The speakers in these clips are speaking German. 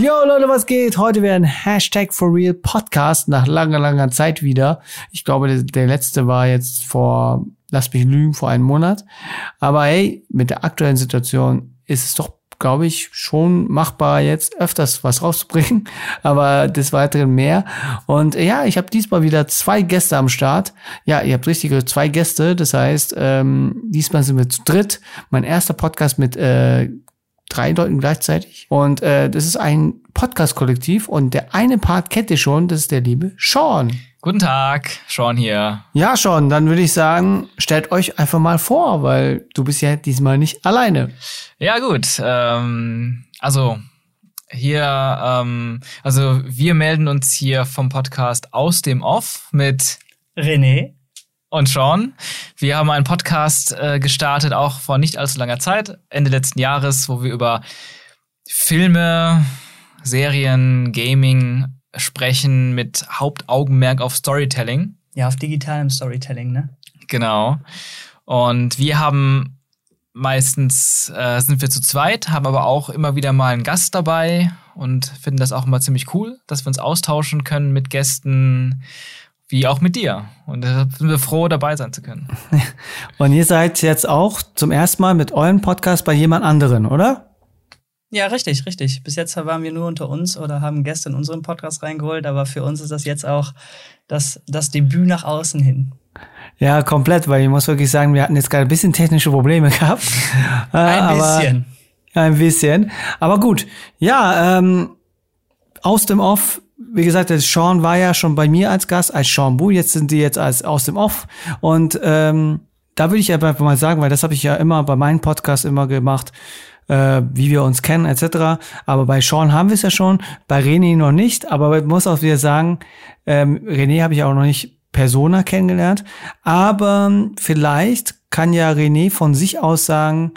Yo Leute, was geht? Heute wäre ein Hashtag for Real Podcast nach langer, langer Zeit wieder. Ich glaube, der, letzte war jetzt vor, lass mich lügen, vor einem Monat. Aber hey, mit der aktuellen Situation ist es doch glaube ich, schon machbar, jetzt öfters was rauszubringen, aber des Weiteren mehr. Und ja, ich habe diesmal wieder zwei Gäste am Start. Ja, ihr habt richtige zwei Gäste, das heißt, ähm, diesmal sind wir zu dritt. Mein erster Podcast mit äh, drei Leuten gleichzeitig. Und äh, das ist ein Podcast-Kollektiv und der eine Part kennt ihr schon, das ist der liebe Sean. Guten Tag, Sean hier. Ja, Sean, dann würde ich sagen, stellt euch einfach mal vor, weil du bist ja diesmal nicht alleine. Ja, gut. Ähm, also hier, ähm, also wir melden uns hier vom Podcast aus dem Off mit René und Sean. Wir haben einen Podcast äh, gestartet, auch vor nicht allzu langer Zeit, Ende letzten Jahres, wo wir über Filme, Serien, Gaming sprechen mit Hauptaugenmerk auf Storytelling. Ja, auf digitalem Storytelling, ne? Genau. Und wir haben meistens äh, sind wir zu zweit, haben aber auch immer wieder mal einen Gast dabei und finden das auch immer ziemlich cool, dass wir uns austauschen können mit Gästen, wie auch mit dir. Und deshalb sind wir froh, dabei sein zu können. Und ihr seid jetzt auch zum ersten Mal mit eurem Podcast bei jemand anderen, oder? Ja, richtig, richtig. Bis jetzt waren wir nur unter uns oder haben Gäste in unseren Podcast reingeholt, aber für uns ist das jetzt auch das, das Debüt nach außen hin. Ja, komplett, weil ich muss wirklich sagen, wir hatten jetzt gerade ein bisschen technische Probleme gehabt. ein aber, bisschen. Ein bisschen. Aber gut. Ja, ähm, aus dem Off, wie gesagt, Sean war ja schon bei mir als Gast, als Sean Bu, jetzt sind die jetzt als aus dem Off. Und ähm, da würde ich einfach mal sagen, weil das habe ich ja immer bei meinem Podcast immer gemacht, äh, wie wir uns kennen etc. Aber bei Sean haben wir es ja schon, bei René noch nicht. Aber ich muss auch wieder sagen, ähm, René habe ich auch noch nicht Persona kennengelernt. Aber vielleicht kann ja René von sich aus sagen,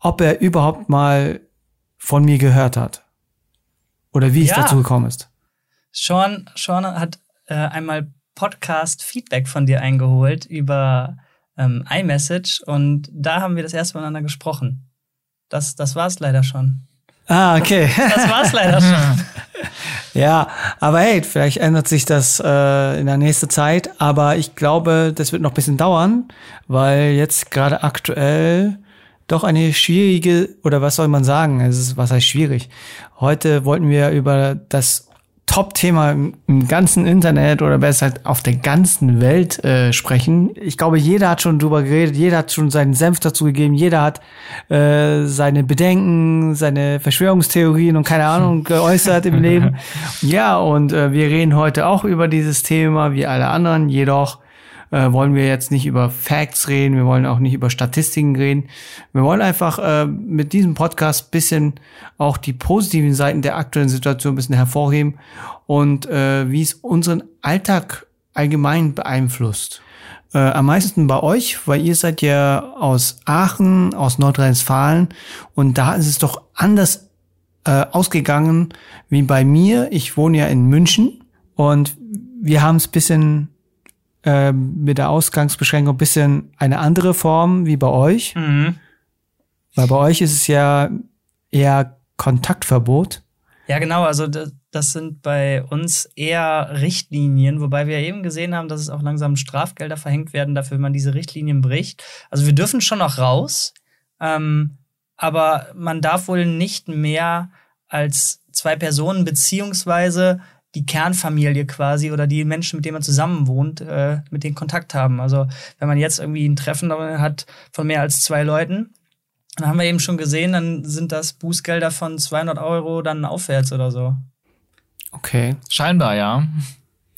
ob er überhaupt mal von mir gehört hat. Oder wie ja. es dazu gekommen ist. Sean, Sean hat äh, einmal Podcast-Feedback von dir eingeholt über ähm, iMessage und da haben wir das erste Mal miteinander gesprochen. Das, das war es leider schon. Ah, okay. Das war es leider schon. ja, aber hey, vielleicht ändert sich das äh, in der nächsten Zeit. Aber ich glaube, das wird noch ein bisschen dauern, weil jetzt gerade aktuell doch eine schwierige, oder was soll man sagen? Es ist, was heißt schwierig? Heute wollten wir über das Top-Thema im, ganzen Internet oder besser halt auf der ganzen Welt äh, sprechen. Ich glaube, jeder hat schon drüber geredet, jeder hat schon seinen Senf dazu gegeben, jeder hat äh, seine Bedenken, seine Verschwörungstheorien und keine Ahnung geäußert im Leben. Ja, und äh, wir reden heute auch über dieses Thema, wie alle anderen, jedoch äh, wollen wir jetzt nicht über Facts reden, wir wollen auch nicht über Statistiken reden. Wir wollen einfach äh, mit diesem Podcast bisschen auch die positiven Seiten der aktuellen Situation ein bisschen hervorheben und äh, wie es unseren Alltag allgemein beeinflusst. Äh, am meisten bei euch, weil ihr seid ja aus Aachen, aus Nordrhein-Westfalen und da ist es doch anders äh, ausgegangen wie bei mir. Ich wohne ja in München und wir haben es bisschen äh, mit der Ausgangsbeschränkung ein bisschen eine andere Form wie bei euch. Mhm. Weil bei euch ist es ja eher Kontaktverbot. Ja, genau. Also das, das sind bei uns eher Richtlinien, wobei wir eben gesehen haben, dass es auch langsam Strafgelder verhängt werden dafür, wenn man diese Richtlinien bricht. Also wir dürfen schon noch raus, ähm, aber man darf wohl nicht mehr als zwei Personen beziehungsweise die Kernfamilie quasi oder die Menschen, mit denen man zusammen wohnt, äh, mit denen Kontakt haben. Also wenn man jetzt irgendwie ein Treffen hat von mehr als zwei Leuten, dann haben wir eben schon gesehen, dann sind das Bußgelder von 200 Euro dann aufwärts oder so. Okay. Scheinbar, ja.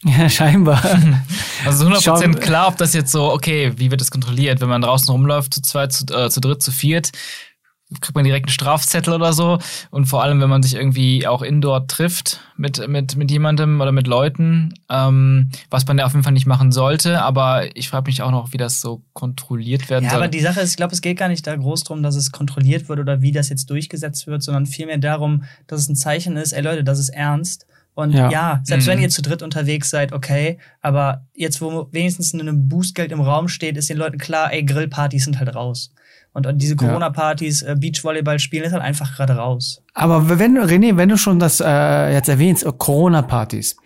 Ja, scheinbar. Also 100% klar, ob das jetzt so, okay, wie wird das kontrolliert, wenn man draußen rumläuft, zu zweit, zu, äh, zu dritt, zu viert, kriegt man direkt einen Strafzettel oder so. Und vor allem, wenn man sich irgendwie auch indoor trifft mit, mit, mit jemandem oder mit Leuten, ähm, was man ja auf jeden Fall nicht machen sollte. Aber ich frage mich auch noch, wie das so kontrolliert werden ja, soll. Aber die Sache ist, ich glaube, es geht gar nicht da groß drum, dass es kontrolliert wird oder wie das jetzt durchgesetzt wird, sondern vielmehr darum, dass es ein Zeichen ist, ey Leute, das ist ernst. Und ja, ja selbst mhm. wenn ihr zu dritt unterwegs seid, okay, aber jetzt, wo wenigstens ein Boostgeld im Raum steht, ist den Leuten klar, ey, Grillpartys sind halt raus. Und diese Corona-Partys, äh, Beachvolleyball spielen, ist halt einfach gerade raus. Aber wenn, René, wenn du schon das äh, jetzt erwähnst, äh, Corona-Partys,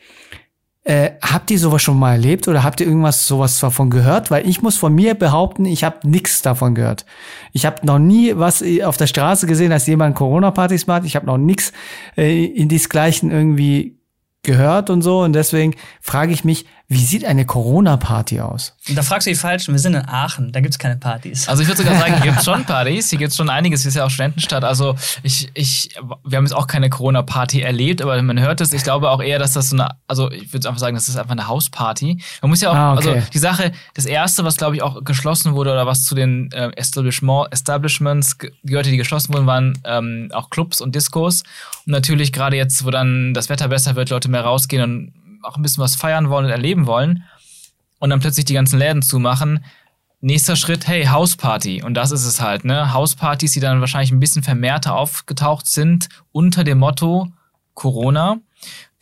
äh, habt ihr sowas schon mal erlebt oder habt ihr irgendwas sowas davon gehört? Weil ich muss von mir behaupten, ich habe nichts davon gehört. Ich habe noch nie was auf der Straße gesehen, dass jemand Corona-Partys macht. Ich habe noch nichts äh, in diesgleichen irgendwie gehört und so. Und deswegen frage ich mich, wie sieht eine Corona-Party aus? Da fragst du die Falschen. Wir sind in Aachen, da gibt's keine Partys. Also ich würde sogar sagen, hier gibt's schon Partys, hier gibt's schon einiges. Hier ist ja auch Studentenstadt. Also ich, ich, wir haben jetzt auch keine Corona-Party erlebt, aber man hört es. Ich glaube auch eher, dass das so eine, also ich würde einfach sagen, das ist einfach eine Hausparty. Man muss ja auch, ah, okay. also die Sache, das erste, was glaube ich auch geschlossen wurde oder was zu den äh, Establishment, Establishments gehörte, die geschlossen wurden, waren ähm, auch Clubs und Discos. Und natürlich gerade jetzt, wo dann das Wetter besser wird, Leute mehr rausgehen und auch ein bisschen was feiern wollen und erleben wollen und dann plötzlich die ganzen Läden zumachen. Nächster Schritt, hey, Hausparty. Und das ist es halt, ne? Hauspartys, die dann wahrscheinlich ein bisschen vermehrter aufgetaucht sind unter dem Motto Corona.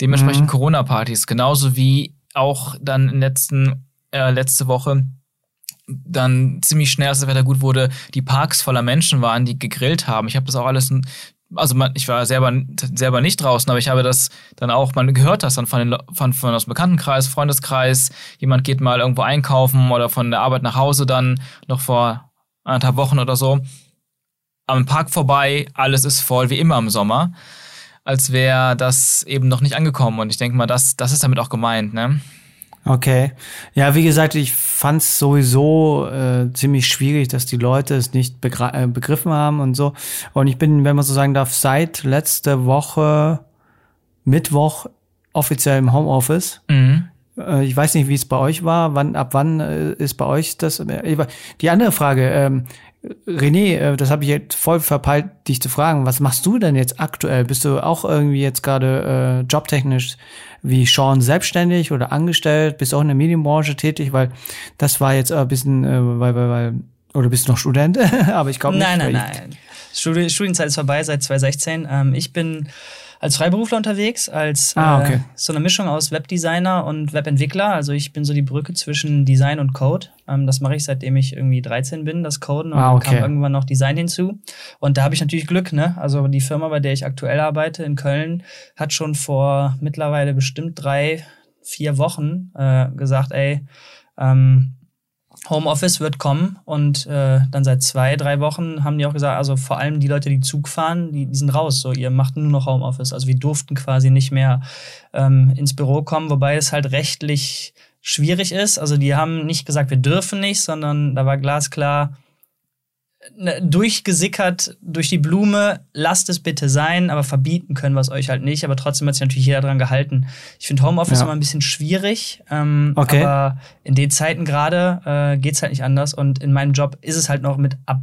Dementsprechend mhm. Corona-Partys. Genauso wie auch dann in letzten, äh, letzte Woche dann ziemlich schnell, als das Wetter gut wurde, die Parks voller Menschen waren, die gegrillt haben. Ich habe das auch alles also man, ich war selber, selber nicht draußen, aber ich habe das dann auch, man gehört das dann von, den, von, von aus dem Bekanntenkreis, Freundeskreis, jemand geht mal irgendwo einkaufen oder von der Arbeit nach Hause dann noch vor anderthalb Wochen oder so. Am Park vorbei, alles ist voll, wie immer im Sommer, als wäre das eben noch nicht angekommen. Und ich denke mal, das, das ist damit auch gemeint, ne? Okay. Ja, wie gesagt, ich fand es sowieso äh, ziemlich schwierig, dass die Leute es nicht äh, begriffen haben und so. Und ich bin, wenn man so sagen darf, seit letzte Woche Mittwoch offiziell im Homeoffice. Mhm. Äh, ich weiß nicht, wie es bei euch war. Wann, ab wann äh, ist bei euch das? Äh, die andere Frage, ähm, René, äh, das habe ich jetzt voll verpeilt, dich zu fragen. Was machst du denn jetzt aktuell? Bist du auch irgendwie jetzt gerade äh, jobtechnisch wie Sean selbstständig oder angestellt? Bist du auch in der Medienbranche tätig? Weil das war jetzt ein bisschen, äh, weil, weil, weil, oder bist du noch Student? Aber ich glaube nicht. Nein, nein, nein. Studienzeit ist vorbei seit 2016. Ähm, ich bin als Freiberufler unterwegs, als ah, okay. äh, so eine Mischung aus Webdesigner und Webentwickler. Also ich bin so die Brücke zwischen Design und Code. Ähm, das mache ich seitdem ich irgendwie 13 bin, das Coden. Und ah, okay. dann kam irgendwann noch Design hinzu. Und da habe ich natürlich Glück, ne? Also die Firma, bei der ich aktuell arbeite in Köln, hat schon vor mittlerweile bestimmt drei, vier Wochen äh, gesagt, ey, ähm, Homeoffice wird kommen und äh, dann seit zwei, drei Wochen haben die auch gesagt, also vor allem die Leute, die Zug fahren, die, die sind raus. So, ihr macht nur noch Homeoffice. Also wir durften quasi nicht mehr ähm, ins Büro kommen, wobei es halt rechtlich schwierig ist. Also die haben nicht gesagt, wir dürfen nicht, sondern da war glasklar, durchgesickert durch die Blume, lasst es bitte sein, aber verbieten können wir es euch halt nicht. Aber trotzdem hat sich natürlich jeder dran gehalten. Ich finde Homeoffice ja. immer ein bisschen schwierig, ähm, okay. aber in den Zeiten gerade äh, geht es halt nicht anders. Und in meinem Job ist es halt noch mit ab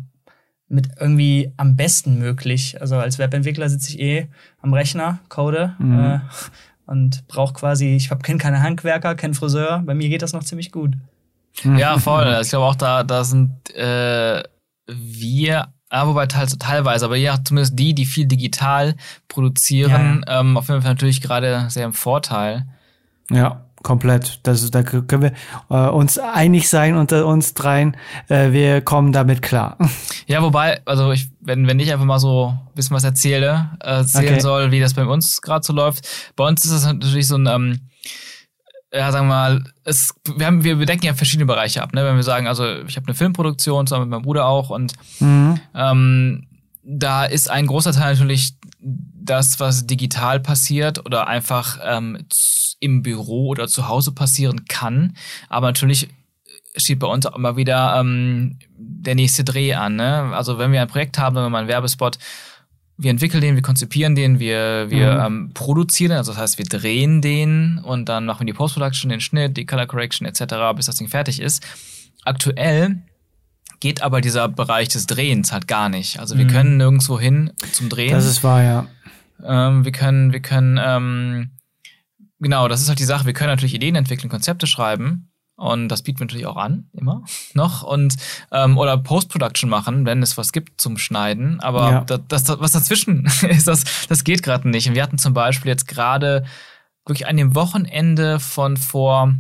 mit irgendwie am besten möglich. Also als Webentwickler sitze ich eh am Rechner, code mhm. äh, und brauche quasi, ich habe keine Handwerker, keinen Friseur. Bei mir geht das noch ziemlich gut. Ja, voll. Ich glaube auch, da, da sind äh, wir, ja, wobei teilweise, aber ja, zumindest die, die viel digital produzieren, ja. ähm, auf jeden Fall natürlich gerade sehr im Vorteil. Ja, komplett. Das da können wir äh, uns einig sein unter uns dreien. Äh, wir kommen damit klar. Ja, wobei, also ich, wenn, wenn ich einfach mal so ein bisschen was erzähle, äh, erzählen okay. soll, wie das bei uns gerade so läuft. Bei uns ist das natürlich so ein ähm, ja, sagen wir mal, es, wir, haben, wir bedecken ja verschiedene Bereiche ab. Ne? Wenn wir sagen, also ich habe eine Filmproduktion, zusammen mit meinem Bruder auch, und mhm. ähm, da ist ein großer Teil natürlich das, was digital passiert oder einfach ähm, im Büro oder zu Hause passieren kann. Aber natürlich steht bei uns auch immer wieder ähm, der nächste Dreh an. Ne? Also wenn wir ein Projekt haben, wenn wir mal einen Werbespot wir entwickeln den, wir konzipieren den, wir, wir mhm. ähm, produzieren den, also das heißt, wir drehen den und dann machen wir die Post-Production, den Schnitt, die Color Correction etc., bis das Ding fertig ist. Aktuell geht aber dieser Bereich des Drehens halt gar nicht. Also wir mhm. können nirgendwo hin zum Drehen. Das ist wahr, ja. Ähm, wir können, wir können, ähm, genau, das ist halt die Sache. Wir können natürlich Ideen entwickeln, Konzepte schreiben, und das bieten wir natürlich auch an, immer noch. Und ähm, oder Post-Production machen, wenn es was gibt zum Schneiden. Aber ja. das, das, was dazwischen ist, das, das geht gerade nicht. Und wir hatten zum Beispiel jetzt gerade wirklich an dem Wochenende von vor,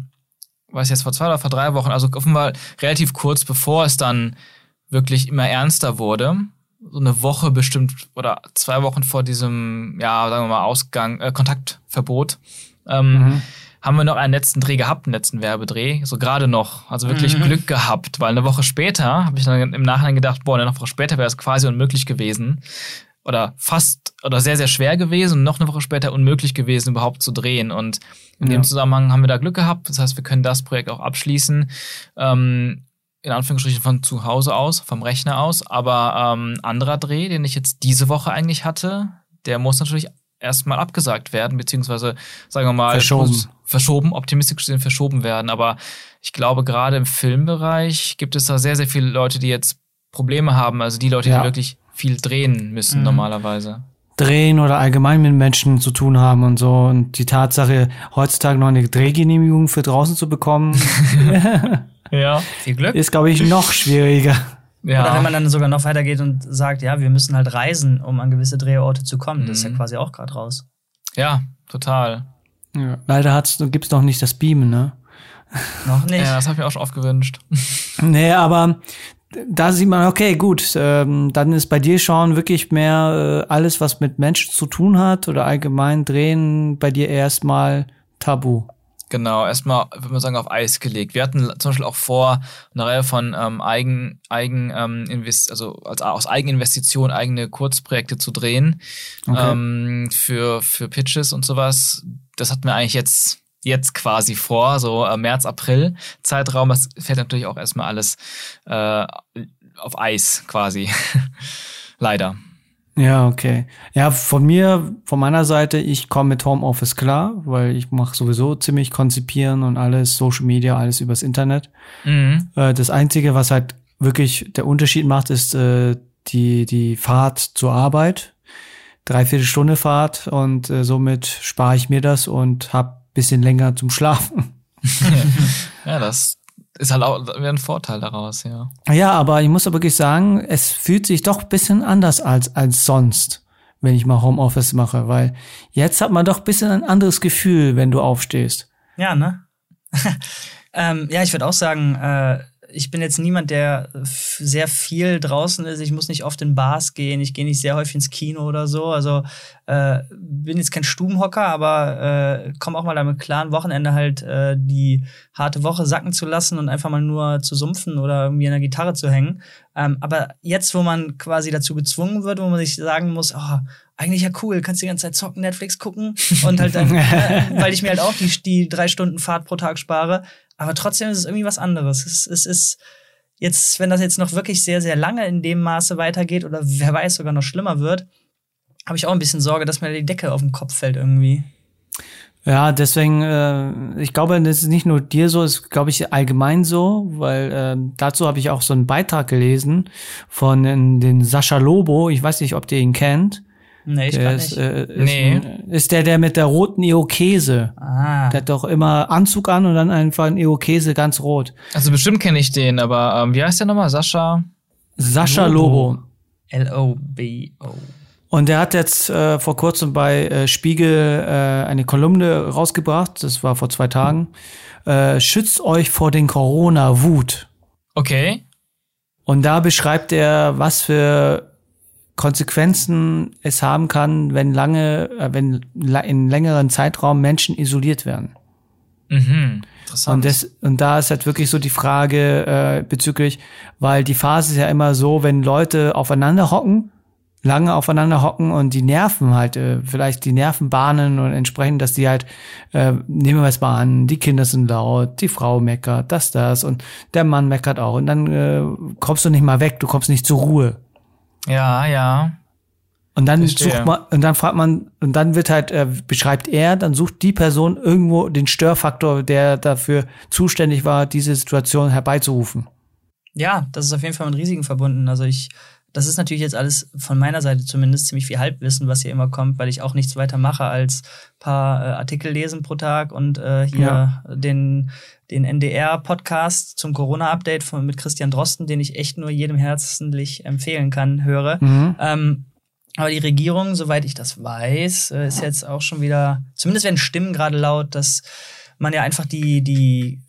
weiß ich jetzt, vor zwei oder vor drei Wochen, also offenbar relativ kurz bevor es dann wirklich immer ernster wurde, so eine Woche bestimmt oder zwei Wochen vor diesem, ja, sagen wir mal, Ausgang, äh, Kontaktverbot, ähm, mhm. Haben wir noch einen letzten Dreh gehabt, einen letzten Werbedreh, so gerade noch, also wirklich mhm. Glück gehabt, weil eine Woche später habe ich dann im Nachhinein gedacht, boah, eine Woche später wäre es quasi unmöglich gewesen oder fast oder sehr, sehr schwer gewesen und noch eine Woche später unmöglich gewesen, überhaupt zu drehen. Und in ja. dem Zusammenhang haben wir da Glück gehabt. Das heißt, wir können das Projekt auch abschließen. Ähm, in Anführungsstrichen von zu Hause aus, vom Rechner aus. Aber ähm, anderer Dreh, den ich jetzt diese Woche eigentlich hatte, der muss natürlich erstmal abgesagt werden, beziehungsweise, sagen wir mal, verschoben. Verschoben, optimistisch gesehen verschoben werden. Aber ich glaube, gerade im Filmbereich gibt es da sehr, sehr viele Leute, die jetzt Probleme haben. Also die Leute, ja. die wirklich viel drehen müssen mhm. normalerweise drehen oder allgemein mit Menschen zu tun haben und so. Und die Tatsache, heutzutage noch eine Drehgenehmigung für draußen zu bekommen, ja, viel Glück. ist, glaube ich, noch schwieriger. Ja. Oder wenn man dann sogar noch weitergeht und sagt, ja, wir müssen halt reisen, um an gewisse Drehorte zu kommen. Mhm. Das ist ja mhm. quasi auch gerade raus. Ja, total. Ja. Leider gibt es noch nicht das Beamen, ne? Noch nicht. Ja, das habe ich mir auch schon oft gewünscht. nee, aber da sieht man, okay, gut, ähm, dann ist bei dir schon wirklich mehr äh, alles, was mit Menschen zu tun hat oder allgemein drehen, bei dir erstmal tabu. Genau, erstmal, würde man sagen, auf Eis gelegt. Wir hatten zum Beispiel auch vor, eine Reihe von ähm, Eigen, Eigen ähm, Invest also als, aus Eigeninvestition eigene Kurzprojekte zu drehen okay. ähm, für, für Pitches und sowas. Das hatten wir eigentlich jetzt jetzt quasi vor, so äh, März, April Zeitraum. Das fällt natürlich auch erstmal alles äh, auf Eis quasi. Leider. Ja, okay. Ja, von mir, von meiner Seite, ich komme mit Homeoffice klar, weil ich mache sowieso ziemlich konzipieren und alles, Social Media, alles übers Internet. Mhm. Äh, das Einzige, was halt wirklich der Unterschied macht, ist äh, die, die Fahrt zur Arbeit. Dreiviertel Stunde Fahrt und äh, somit spare ich mir das und habe bisschen länger zum Schlafen. ja, das ist halt auch ein Vorteil daraus, ja. Ja, aber ich muss aber wirklich sagen, es fühlt sich doch ein bisschen anders als, als sonst, wenn ich mal Homeoffice mache, weil jetzt hat man doch ein bisschen ein anderes Gefühl, wenn du aufstehst. Ja, ne? ähm, ja, ich würde auch sagen, äh, ich bin jetzt niemand, der sehr viel draußen ist. Ich muss nicht oft in Bars gehen. Ich gehe nicht sehr häufig ins Kino oder so. Also äh, bin jetzt kein Stubenhocker, aber äh, komme auch mal damit klar, ein Wochenende halt äh, die harte Woche sacken zu lassen und einfach mal nur zu sumpfen oder irgendwie an der Gitarre zu hängen. Ähm, aber jetzt, wo man quasi dazu gezwungen wird, wo man sich sagen muss, oh, eigentlich ja cool, kannst die ganze Zeit zocken, Netflix gucken und halt dann, äh, weil ich mir halt auch die, die drei Stunden Fahrt pro Tag spare, aber trotzdem ist es irgendwie was anderes. Es, es ist jetzt, wenn das jetzt noch wirklich sehr, sehr lange in dem Maße weitergeht oder wer weiß sogar noch schlimmer wird, habe ich auch ein bisschen Sorge, dass mir die Decke auf den Kopf fällt irgendwie. Ja, deswegen, äh, ich glaube, das ist nicht nur dir so, ist, glaube ich, allgemein so, weil äh, dazu habe ich auch so einen Beitrag gelesen von den, den Sascha Lobo. Ich weiß nicht, ob ihr ihn kennt. Nee, ich der ist, äh, ist, nee. ist der, der mit der roten Irokese. Ah. Der hat doch immer Anzug an und dann einfach ein Irokese ganz rot. Also bestimmt kenne ich den, aber ähm, wie heißt der nochmal? Sascha? Sascha Lobo. L-O-B-O. Und der hat jetzt äh, vor kurzem bei äh, Spiegel äh, eine Kolumne rausgebracht, das war vor zwei Tagen. Äh, schützt euch vor den Corona-Wut. Okay. Und da beschreibt er, was für Konsequenzen es haben kann, wenn lange, äh, wenn in längeren Zeitraum Menschen isoliert werden. Mhm. Und, das, und da ist halt wirklich so die Frage äh, bezüglich, weil die Phase ist ja immer so, wenn Leute aufeinander hocken, lange aufeinander hocken und die Nerven halt, äh, vielleicht die Nerven bahnen und entsprechend, dass die halt, äh, nehmen wir es mal an, die Kinder sind laut, die Frau meckert, das, das und der Mann meckert auch und dann äh, kommst du nicht mal weg, du kommst nicht zur Ruhe. Ja, ja. Und dann Verstehe. sucht man, und dann fragt man, und dann wird halt, äh, beschreibt er, dann sucht die Person irgendwo den Störfaktor, der dafür zuständig war, diese Situation herbeizurufen. Ja, das ist auf jeden Fall mit Risiken verbunden. Also ich, das ist natürlich jetzt alles von meiner Seite zumindest ziemlich viel Halbwissen, was hier immer kommt, weil ich auch nichts weiter mache als paar äh, Artikel lesen pro Tag und äh, hier ja. den den NDR-Podcast zum Corona-Update mit Christian Drosten, den ich echt nur jedem herzlich empfehlen kann, höre. Mhm. Ähm, Aber die Regierung, soweit ich das weiß, äh, ist jetzt auch schon wieder, zumindest werden Stimmen gerade laut, dass man ja einfach die, die,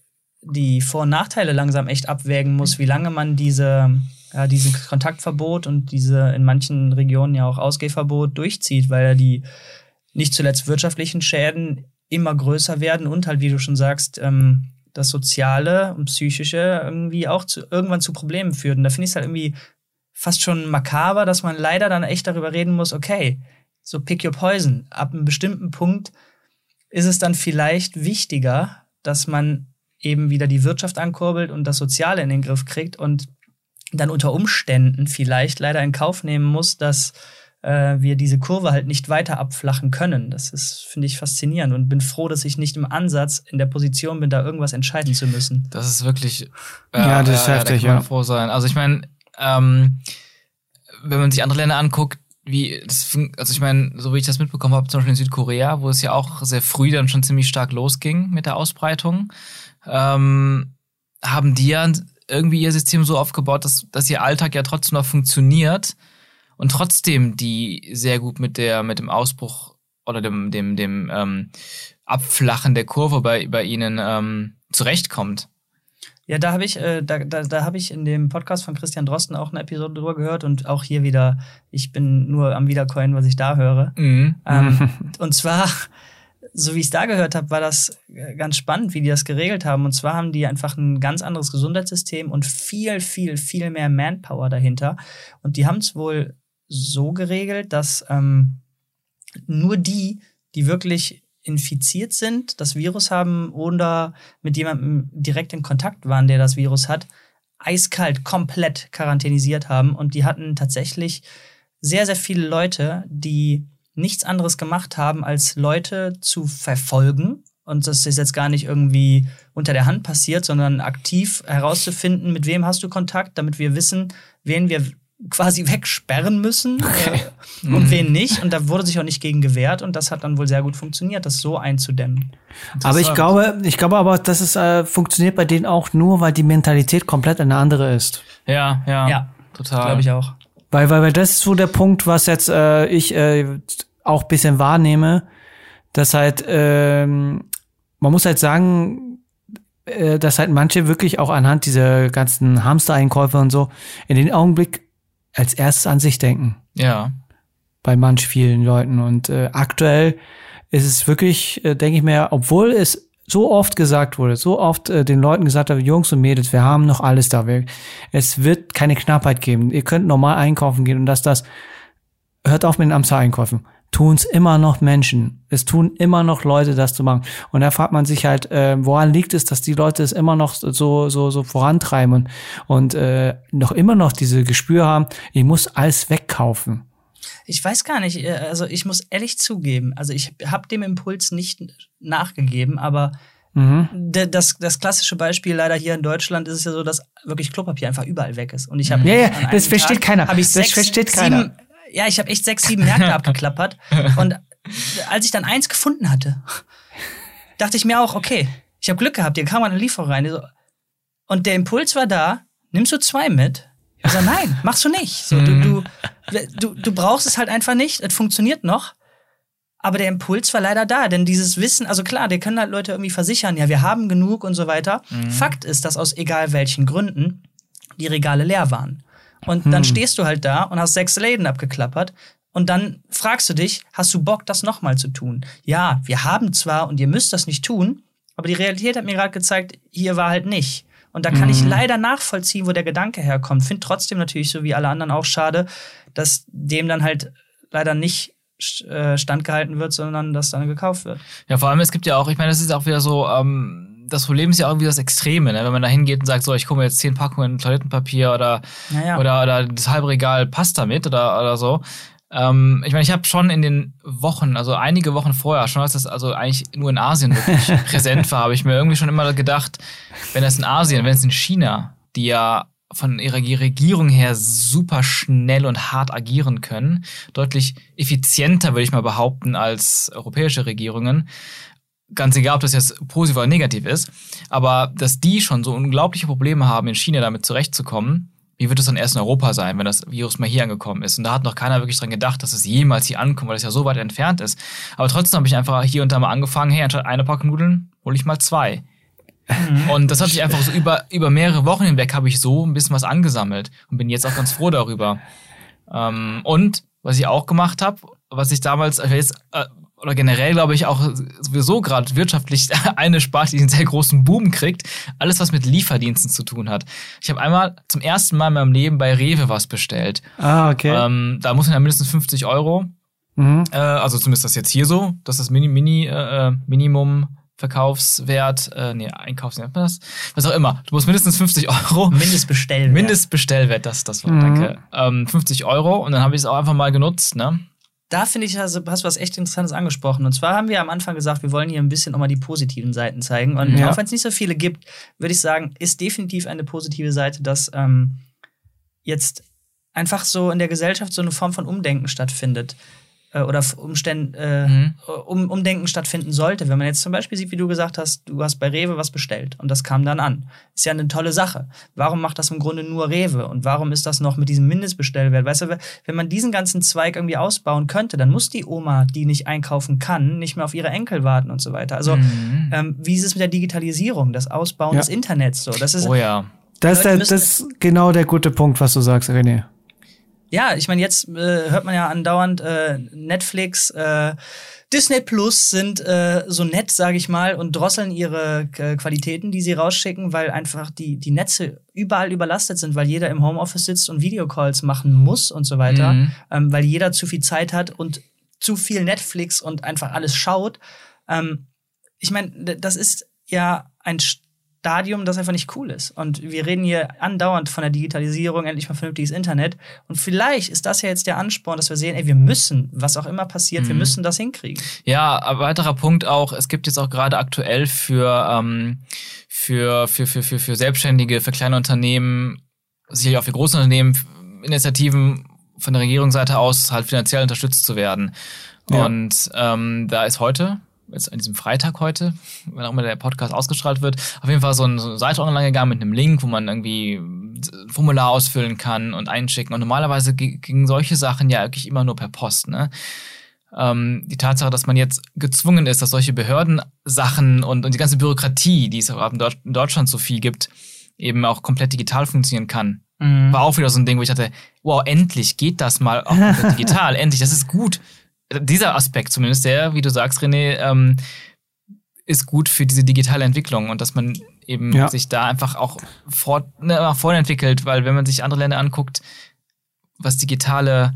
die Vor- und Nachteile langsam echt abwägen muss, wie lange man diese, ja, dieses Kontaktverbot und diese in manchen Regionen ja auch Ausgehverbot durchzieht, weil ja die nicht zuletzt wirtschaftlichen Schäden immer größer werden und halt, wie du schon sagst, ähm, das Soziale und Psychische irgendwie auch zu, irgendwann zu Problemen führt. Und da finde ich es halt irgendwie fast schon makaber, dass man leider dann echt darüber reden muss, okay, so pick your poison. Ab einem bestimmten Punkt ist es dann vielleicht wichtiger, dass man eben wieder die Wirtschaft ankurbelt und das Soziale in den Griff kriegt und dann unter Umständen vielleicht leider in Kauf nehmen muss, dass äh, wir diese Kurve halt nicht weiter abflachen können. Das ist, finde ich, faszinierend und bin froh, dass ich nicht im Ansatz in der Position bin, da irgendwas entscheiden zu müssen. Das ist wirklich. Äh, ja, das ist heftig, ja. froh sein. Also ich meine, ähm, wenn man sich andere Länder anguckt, wie, das, also ich meine, so wie ich das mitbekommen habe, zum Beispiel in Südkorea, wo es ja auch sehr früh dann schon ziemlich stark losging mit der Ausbreitung, ähm, haben die ja irgendwie ihr System so aufgebaut, dass, dass ihr Alltag ja trotzdem noch funktioniert und trotzdem die sehr gut mit der, mit dem Ausbruch oder dem, dem, dem ähm, Abflachen der Kurve bei, bei ihnen ähm, zurechtkommt. Ja, da habe ich, äh, da, da, da habe ich in dem Podcast von Christian Drosten auch eine Episode drüber gehört und auch hier wieder, ich bin nur am Wiedercoin, was ich da höre. Mhm. Ähm, und zwar, so wie ich es da gehört habe, war das äh, ganz spannend, wie die das geregelt haben. Und zwar haben die einfach ein ganz anderes Gesundheitssystem und viel, viel, viel mehr Manpower dahinter. Und die haben es wohl so geregelt, dass ähm, nur die, die wirklich infiziert sind, das Virus haben oder mit jemandem direkt in Kontakt waren, der das Virus hat, eiskalt komplett quarantänisiert haben. Und die hatten tatsächlich sehr, sehr viele Leute, die nichts anderes gemacht haben, als Leute zu verfolgen. Und das ist jetzt gar nicht irgendwie unter der Hand passiert, sondern aktiv herauszufinden, mit wem hast du Kontakt, damit wir wissen, wen wir quasi wegsperren müssen äh, und wen nicht. Und da wurde sich auch nicht gegen gewehrt und das hat dann wohl sehr gut funktioniert, das so einzudämmen. Aber ich glaube, ich glaube aber, dass es äh, funktioniert bei denen auch nur, weil die Mentalität komplett eine andere ist. Ja, ja, ja total. Glaube ich auch. Weil, weil, weil das ist so der Punkt, was jetzt äh, ich äh, auch bisschen wahrnehme, dass halt ähm, man muss halt sagen, äh, dass halt manche wirklich auch anhand dieser ganzen Hamster-Einkäufe und so in den Augenblick als erstes an sich denken. Ja. Bei manch vielen Leuten. Und äh, aktuell ist es wirklich, äh, denke ich mir, obwohl es so oft gesagt wurde, so oft äh, den Leuten gesagt habe, Jungs und Mädels, wir haben noch alles da. Wir, es wird keine Knappheit geben. Ihr könnt normal einkaufen gehen und dass das, hört auf mit den Amtseinkäufen tun es immer noch Menschen. Es tun immer noch Leute, das zu machen. Und da fragt man sich halt, äh, woran liegt es, dass die Leute es immer noch so so so vorantreiben und, und äh, noch immer noch diese Gespür haben, ich muss alles wegkaufen. Ich weiß gar nicht, äh, also ich muss ehrlich zugeben, also ich habe dem Impuls nicht nachgegeben, aber Mhm. Das, das klassische Beispiel leider hier in Deutschland ist es ja so, dass wirklich Klopapier einfach überall weg ist. Und ich habe ja, ja, das versteht Tag, keiner. das sechs, versteht keiner. Sieben, ja, ich habe echt sechs, sieben Märkte abgeklappert. Und als ich dann eins gefunden hatte, dachte ich mir auch, okay, ich habe Glück gehabt, hier kam eine Lieferung rein. Und der Impuls war da, nimmst du zwei mit? Ich sage, nein, machst du nicht. So, du, du, du, du brauchst es halt einfach nicht, es funktioniert noch. Aber der Impuls war leider da, denn dieses Wissen, also klar, die können halt Leute irgendwie versichern, ja, wir haben genug und so weiter. Mhm. Fakt ist, dass aus egal welchen Gründen die Regale leer waren. Und hm. dann stehst du halt da und hast sechs Läden abgeklappert. Und dann fragst du dich, hast du Bock, das nochmal zu tun? Ja, wir haben zwar und ihr müsst das nicht tun, aber die Realität hat mir gerade gezeigt, hier war halt nicht. Und da kann mhm. ich leider nachvollziehen, wo der Gedanke herkommt. Find trotzdem natürlich, so wie alle anderen auch schade, dass dem dann halt leider nicht äh, standgehalten wird, sondern dass dann gekauft wird. Ja, vor allem, es gibt ja auch, ich meine, das ist auch wieder so, ähm, das Problem ist ja irgendwie das Extreme, ne? wenn man da hingeht und sagt, so, ich komme jetzt zehn Packungen Toilettenpapier oder, ja. oder, oder das halbe Regal Pasta mit oder, oder so. Ähm, ich meine, ich habe schon in den Wochen, also einige Wochen vorher, schon als das also eigentlich nur in Asien wirklich präsent war, habe ich mir irgendwie schon immer gedacht, wenn es in Asien, wenn es in China, die ja von ihrer Regierung her super schnell und hart agieren können, deutlich effizienter, würde ich mal behaupten, als europäische Regierungen ganz egal, ob das jetzt positiv oder negativ ist, aber dass die schon so unglaubliche Probleme haben, in China damit zurechtzukommen, wie wird es dann erst in Europa sein, wenn das Virus mal hier angekommen ist? Und da hat noch keiner wirklich dran gedacht, dass es jemals hier ankommt, weil es ja so weit entfernt ist. Aber trotzdem habe ich einfach hier und da mal angefangen, hey, anstatt eine Packung Nudeln hole ich mal zwei. Mhm. Und das hat sich einfach so über, über mehrere Wochen hinweg habe ich so ein bisschen was angesammelt und bin jetzt auch ganz froh darüber. Ähm, und was ich auch gemacht habe, was ich damals, also jetzt, äh, oder generell glaube ich auch sowieso gerade wirtschaftlich eine Sparte, die einen sehr großen Boom kriegt, alles was mit Lieferdiensten zu tun hat. Ich habe einmal zum ersten Mal in meinem Leben bei Rewe was bestellt. Ah, okay. Ähm, da muss man ja mindestens 50 Euro. Mhm. Äh, also zumindest das jetzt hier so, das ist das Mini, Mini, äh, äh Minimum Verkaufswert, äh, nee, Einkaufswert, was, was auch immer. Du musst mindestens 50 Euro. Mindestbestellwert. Mindestbestellwert, das, das war, mhm. danke. Ähm, 50 Euro und dann habe ich es auch einfach mal genutzt, ne? Da finde ich, also, hast du was echt Interessantes angesprochen. Und zwar haben wir am Anfang gesagt, wir wollen hier ein bisschen auch mal die positiven Seiten zeigen. Und ja. auch wenn es nicht so viele gibt, würde ich sagen, ist definitiv eine positive Seite, dass ähm, jetzt einfach so in der Gesellschaft so eine Form von Umdenken stattfindet äh, oder Umständen, äh, mhm. um, Umdenken stattfinden sollte. Wenn man jetzt zum Beispiel sieht, wie du gesagt hast, du hast bei Rewe was bestellt und das kam dann an. Ist ja eine tolle Sache. Warum macht das im Grunde nur Rewe? Und warum ist das noch mit diesem Mindestbestellwert? Weißt du, wenn man diesen ganzen Zweig irgendwie ausbauen könnte, dann muss die Oma, die nicht einkaufen kann, nicht mehr auf ihre Enkel warten und so weiter. Also, mhm. ähm, wie ist es mit der Digitalisierung, das Ausbauen ja. des Internets so? Das ist, oh ja. Das ist, der, das ist genau der gute Punkt, was du sagst, René. Ja, ich meine, jetzt äh, hört man ja andauernd äh, Netflix, äh, Disney Plus sind äh, so nett, sage ich mal, und drosseln ihre äh, Qualitäten, die sie rausschicken, weil einfach die, die Netze überall überlastet sind, weil jeder im Homeoffice sitzt und Videocalls machen muss und so weiter, mhm. ähm, weil jeder zu viel Zeit hat und zu viel Netflix und einfach alles schaut. Ähm, ich meine, das ist ja ein Stadium, das einfach nicht cool ist. Und wir reden hier andauernd von der Digitalisierung, endlich mal vernünftiges Internet. Und vielleicht ist das ja jetzt der Ansporn, dass wir sehen, ey, wir müssen, was auch immer passiert, mhm. wir müssen das hinkriegen. Ja, ein weiterer Punkt auch, es gibt jetzt auch gerade aktuell für, ähm, für, für, für, für, für Selbstständige, für kleine Unternehmen, sicherlich auch für große Unternehmen, Initiativen von der Regierungsseite aus halt finanziell unterstützt zu werden. Ja. Und ähm, da ist heute jetzt an diesem Freitag heute, wenn auch immer der Podcast ausgestrahlt wird, auf jeden Fall so eine, Seite online gegangen mit einem Link, wo man irgendwie ein Formular ausfüllen kann und einschicken. Und normalerweise gingen solche Sachen ja wirklich immer nur per Post, ne? Ähm, die Tatsache, dass man jetzt gezwungen ist, dass solche Behördensachen und, und die ganze Bürokratie, die es auch in Deutschland so viel gibt, eben auch komplett digital funktionieren kann. Mhm. War auch wieder so ein Ding, wo ich dachte, wow, endlich geht das mal auch digital, endlich, das ist gut dieser Aspekt zumindest, der, wie du sagst, René, ähm, ist gut für diese digitale Entwicklung und dass man eben ja. sich da einfach auch fort, ne, vorentwickelt, weil wenn man sich andere Länder anguckt, was digitale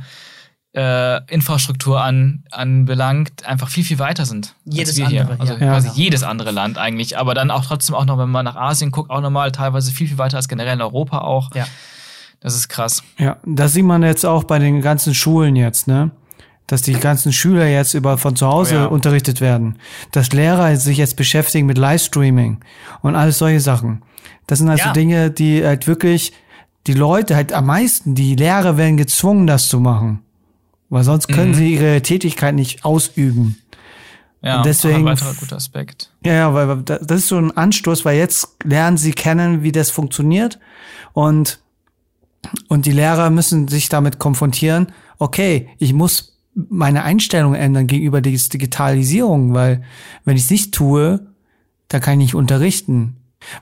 äh, Infrastruktur an, anbelangt, einfach viel, viel weiter sind. Jedes andere. Hier. Also ja. quasi ja. jedes andere Land eigentlich. Aber dann auch trotzdem auch noch, wenn man nach Asien guckt, auch nochmal teilweise viel, viel weiter als generell in Europa auch. Ja. Das ist krass. Ja, das sieht man jetzt auch bei den ganzen Schulen jetzt, ne? Dass die ganzen Schüler jetzt über von zu Hause oh ja. unterrichtet werden, dass Lehrer sich jetzt beschäftigen mit Livestreaming und alles solche Sachen. Das sind also ja. Dinge, die halt wirklich die Leute halt am meisten, die Lehrer werden gezwungen, das zu machen, weil sonst können mhm. sie ihre Tätigkeit nicht ausüben. Ja, und deswegen, ein weiterer guter Aspekt. Ja, ja, weil das ist so ein Anstoß, weil jetzt lernen sie kennen, wie das funktioniert und und die Lehrer müssen sich damit konfrontieren. Okay, ich muss meine Einstellung ändern gegenüber der Digitalisierung, weil wenn ich es nicht tue, dann kann ich nicht unterrichten.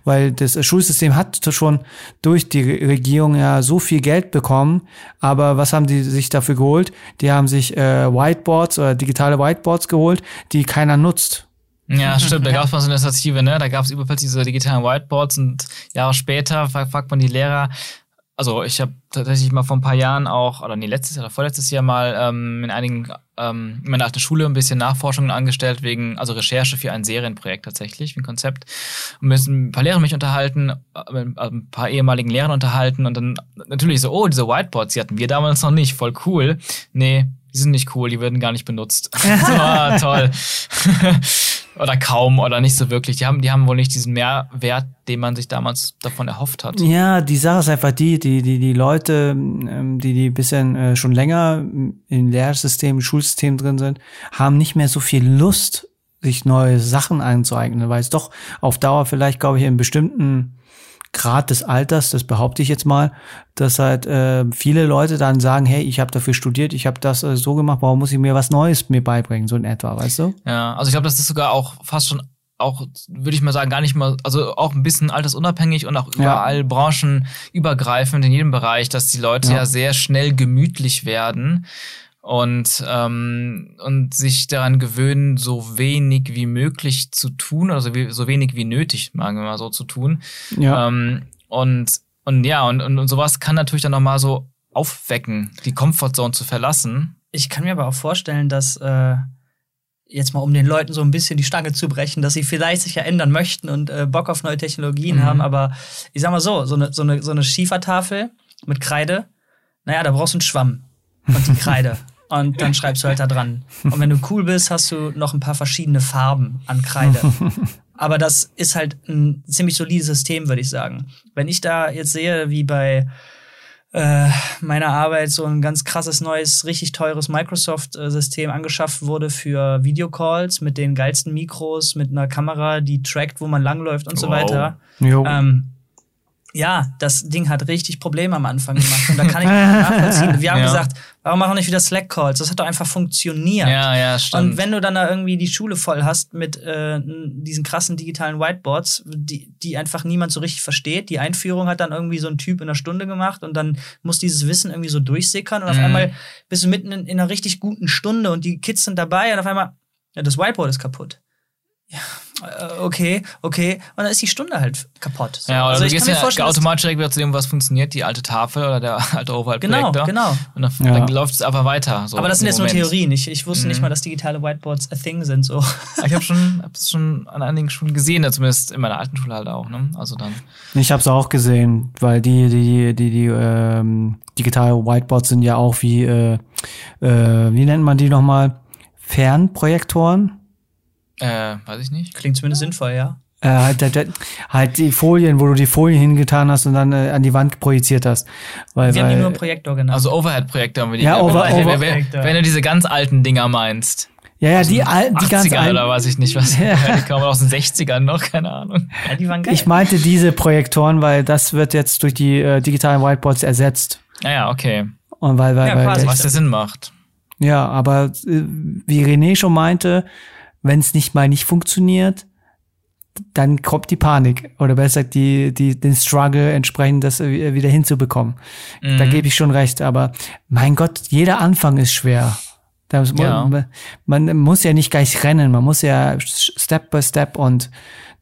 Weil das Schulsystem hat schon durch die Regierung ja so viel Geld bekommen, aber was haben die sich dafür geholt? Die haben sich äh, Whiteboards oder digitale Whiteboards geholt, die keiner nutzt. Ja, stimmt. Da gab es mal so eine Initiative, ne? Da gab es überall diese digitalen Whiteboards und Jahre später fragt man die Lehrer, also ich habe tatsächlich mal vor ein paar Jahren auch, oder nee, letztes Jahr oder vorletztes Jahr mal ähm, in einigen, ähm, in meiner alten Schule ein bisschen Nachforschungen angestellt, wegen, also Recherche für ein Serienprojekt tatsächlich, ein Konzept. Und müssen ein paar Lehrer mich unterhalten, äh, mit ein paar ehemaligen Lehrern unterhalten und dann natürlich so, oh, diese Whiteboards, die hatten wir damals noch nicht, voll cool. Nee, die sind nicht cool, die werden gar nicht benutzt. so, ah, toll oder kaum oder nicht so wirklich. Die haben, die haben wohl nicht diesen Mehrwert, den man sich damals davon erhofft hat. Ja, die Sache ist einfach die, die, die, die Leute, ähm, die, die bisschen äh, schon länger im Lehrsystem, Schulsystem drin sind, haben nicht mehr so viel Lust, sich neue Sachen einzueignen, weil es doch auf Dauer vielleicht, glaube ich, in bestimmten Grad des Alters, das behaupte ich jetzt mal, dass halt äh, viele Leute dann sagen, hey, ich habe dafür studiert, ich habe das äh, so gemacht, warum muss ich mir was Neues mir beibringen, so in etwa, weißt du? Ja, also ich glaube, das ist sogar auch fast schon auch, würde ich mal sagen, gar nicht mal, also auch ein bisschen altersunabhängig und auch überall ja. branchenübergreifend in jedem Bereich, dass die Leute ja, ja sehr schnell gemütlich werden und, ähm, und sich daran gewöhnen, so wenig wie möglich zu tun, also wie, so wenig wie nötig, sagen wir mal so, zu tun. Ja. Ähm, und, und ja, und, und, und sowas kann natürlich dann nochmal so aufwecken, die Comfortzone zu verlassen. Ich kann mir aber auch vorstellen, dass äh, jetzt mal um den Leuten so ein bisschen die Stange zu brechen, dass sie vielleicht sich ja ändern möchten und äh, Bock auf neue Technologien mhm. haben, aber ich sag mal so, so eine, so eine, so eine Schiefertafel mit Kreide, naja, da brauchst du einen Schwamm und die Kreide. und dann schreibst du halt da dran. Und wenn du cool bist, hast du noch ein paar verschiedene Farben an Kreide. Aber das ist halt ein ziemlich solides System, würde ich sagen. Wenn ich da jetzt sehe, wie bei äh, meiner Arbeit so ein ganz krasses neues, richtig teures Microsoft-System angeschafft wurde für Videocalls mit den geilsten Mikros, mit einer Kamera, die trackt, wo man langläuft und wow. so weiter. Ähm, ja, das Ding hat richtig Probleme am Anfang gemacht. Und da kann ich nachvollziehen. Wir haben ja. gesagt, warum machen wir nicht wieder Slack-Calls? Das hat doch einfach funktioniert. Ja, ja, stimmt. Und wenn du dann da irgendwie die Schule voll hast mit äh, diesen krassen digitalen Whiteboards, die, die einfach niemand so richtig versteht, die Einführung hat dann irgendwie so ein Typ in einer Stunde gemacht und dann muss dieses Wissen irgendwie so durchsickern und auf mhm. einmal bist du mitten in, in einer richtig guten Stunde und die Kids sind dabei und auf einmal, ja, das Whiteboard ist kaputt. Ja, okay, okay. Und dann ist die Stunde halt kaputt. So. Ja, oder also du gehst ja automatisch direkt wieder zu dem, was funktioniert, die alte Tafel oder der alte Overhead-Projektor. Genau, genau. Und dann, ja. dann läuft es einfach weiter. So Aber das sind jetzt Moment. nur Theorien. Ich, ich wusste mhm. nicht mal, dass digitale Whiteboards a thing sind. So. Ich habe schon, hab das schon an einigen Schulen gesehen, zumindest in meiner alten Schule halt auch. Ne? Also dann. Ich habe es auch gesehen, weil die, die, die, die ähm, digitale Whiteboards sind ja auch wie, äh, äh, wie nennt man die nochmal? Fernprojektoren äh, weiß ich nicht. Klingt zumindest sinnvoll, ja. Äh, halt, halt, halt, die Folien, wo du die Folien hingetan hast und dann äh, an die Wand projiziert hast. Weil, wir weil, haben die nur Projektor genannt. Also Overhead-Projektor haben wir die. Ja, over, over, wenn, wenn, du diese ganz alten Dinger meinst. Ja, ja, die alten, die ganz alten. oder weiß ich nicht, was. Ja. Die kamen aus den 60ern noch, keine Ahnung. Ja, die waren geil. Ich meinte diese Projektoren, weil das wird jetzt durch die äh, digitalen Whiteboards ersetzt. Ja, ja, okay. Und weil, weil, ja, weil was der Sinn macht. Ja, aber äh, wie René schon meinte, wenn es nicht mal nicht funktioniert, dann kommt die Panik oder besser gesagt die, die, den Struggle entsprechend das wieder hinzubekommen. Mhm. Da gebe ich schon recht, aber mein Gott, jeder Anfang ist schwer. Muss, ja. man, man, muss ja nicht gleich rennen, man muss ja Step by Step und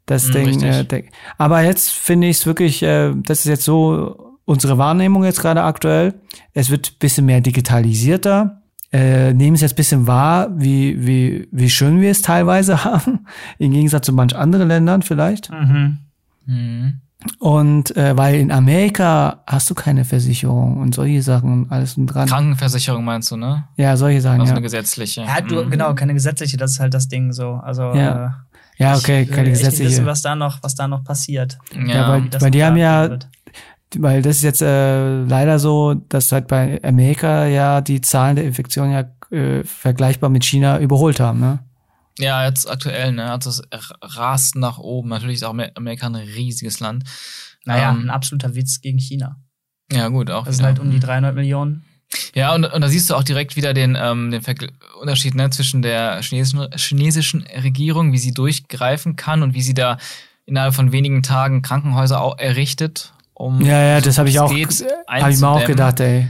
das mhm, Ding. Äh, aber jetzt finde ich es wirklich, äh, das ist jetzt so unsere Wahrnehmung jetzt gerade aktuell. Es wird bisschen mehr digitalisierter äh, nehmen es jetzt bisschen wahr, wie, wie, wie schön wir es teilweise haben, im Gegensatz zu manch anderen Ländern vielleicht. Mhm. Mhm. Und äh, weil in Amerika hast du keine Versicherung und solche Sachen und alles und dran. Krankenversicherung meinst du, ne? Ja, solche Sachen. Also ja. eine gesetzliche. Ja, du, mhm. genau, keine gesetzliche, das ist halt das Ding so. Also ja. Äh, ja, okay, ich, keine gesetzliche. Ich wissen, was da noch, was da noch passiert. Ja, ja weil, weil die haben ja, wird weil das ist jetzt äh, leider so, dass halt bei Amerika ja die Zahlen der Infektionen ja äh, vergleichbar mit China überholt haben, ne? Ja, jetzt aktuell, ne? Also es rast nach oben. Natürlich ist auch Amerika ein riesiges Land. Naja, ähm, ein absoluter Witz gegen China. Ja, gut, auch. Das sind halt um die 300 Millionen. Ja, und, und da siehst du auch direkt wieder den, ähm, den Unterschied ne, zwischen der chinesischen, chinesischen Regierung, wie sie durchgreifen kann und wie sie da innerhalb von wenigen Tagen Krankenhäuser auch errichtet um. Ja, ja, das habe ich auch, habe ich mir auch gedacht, ey.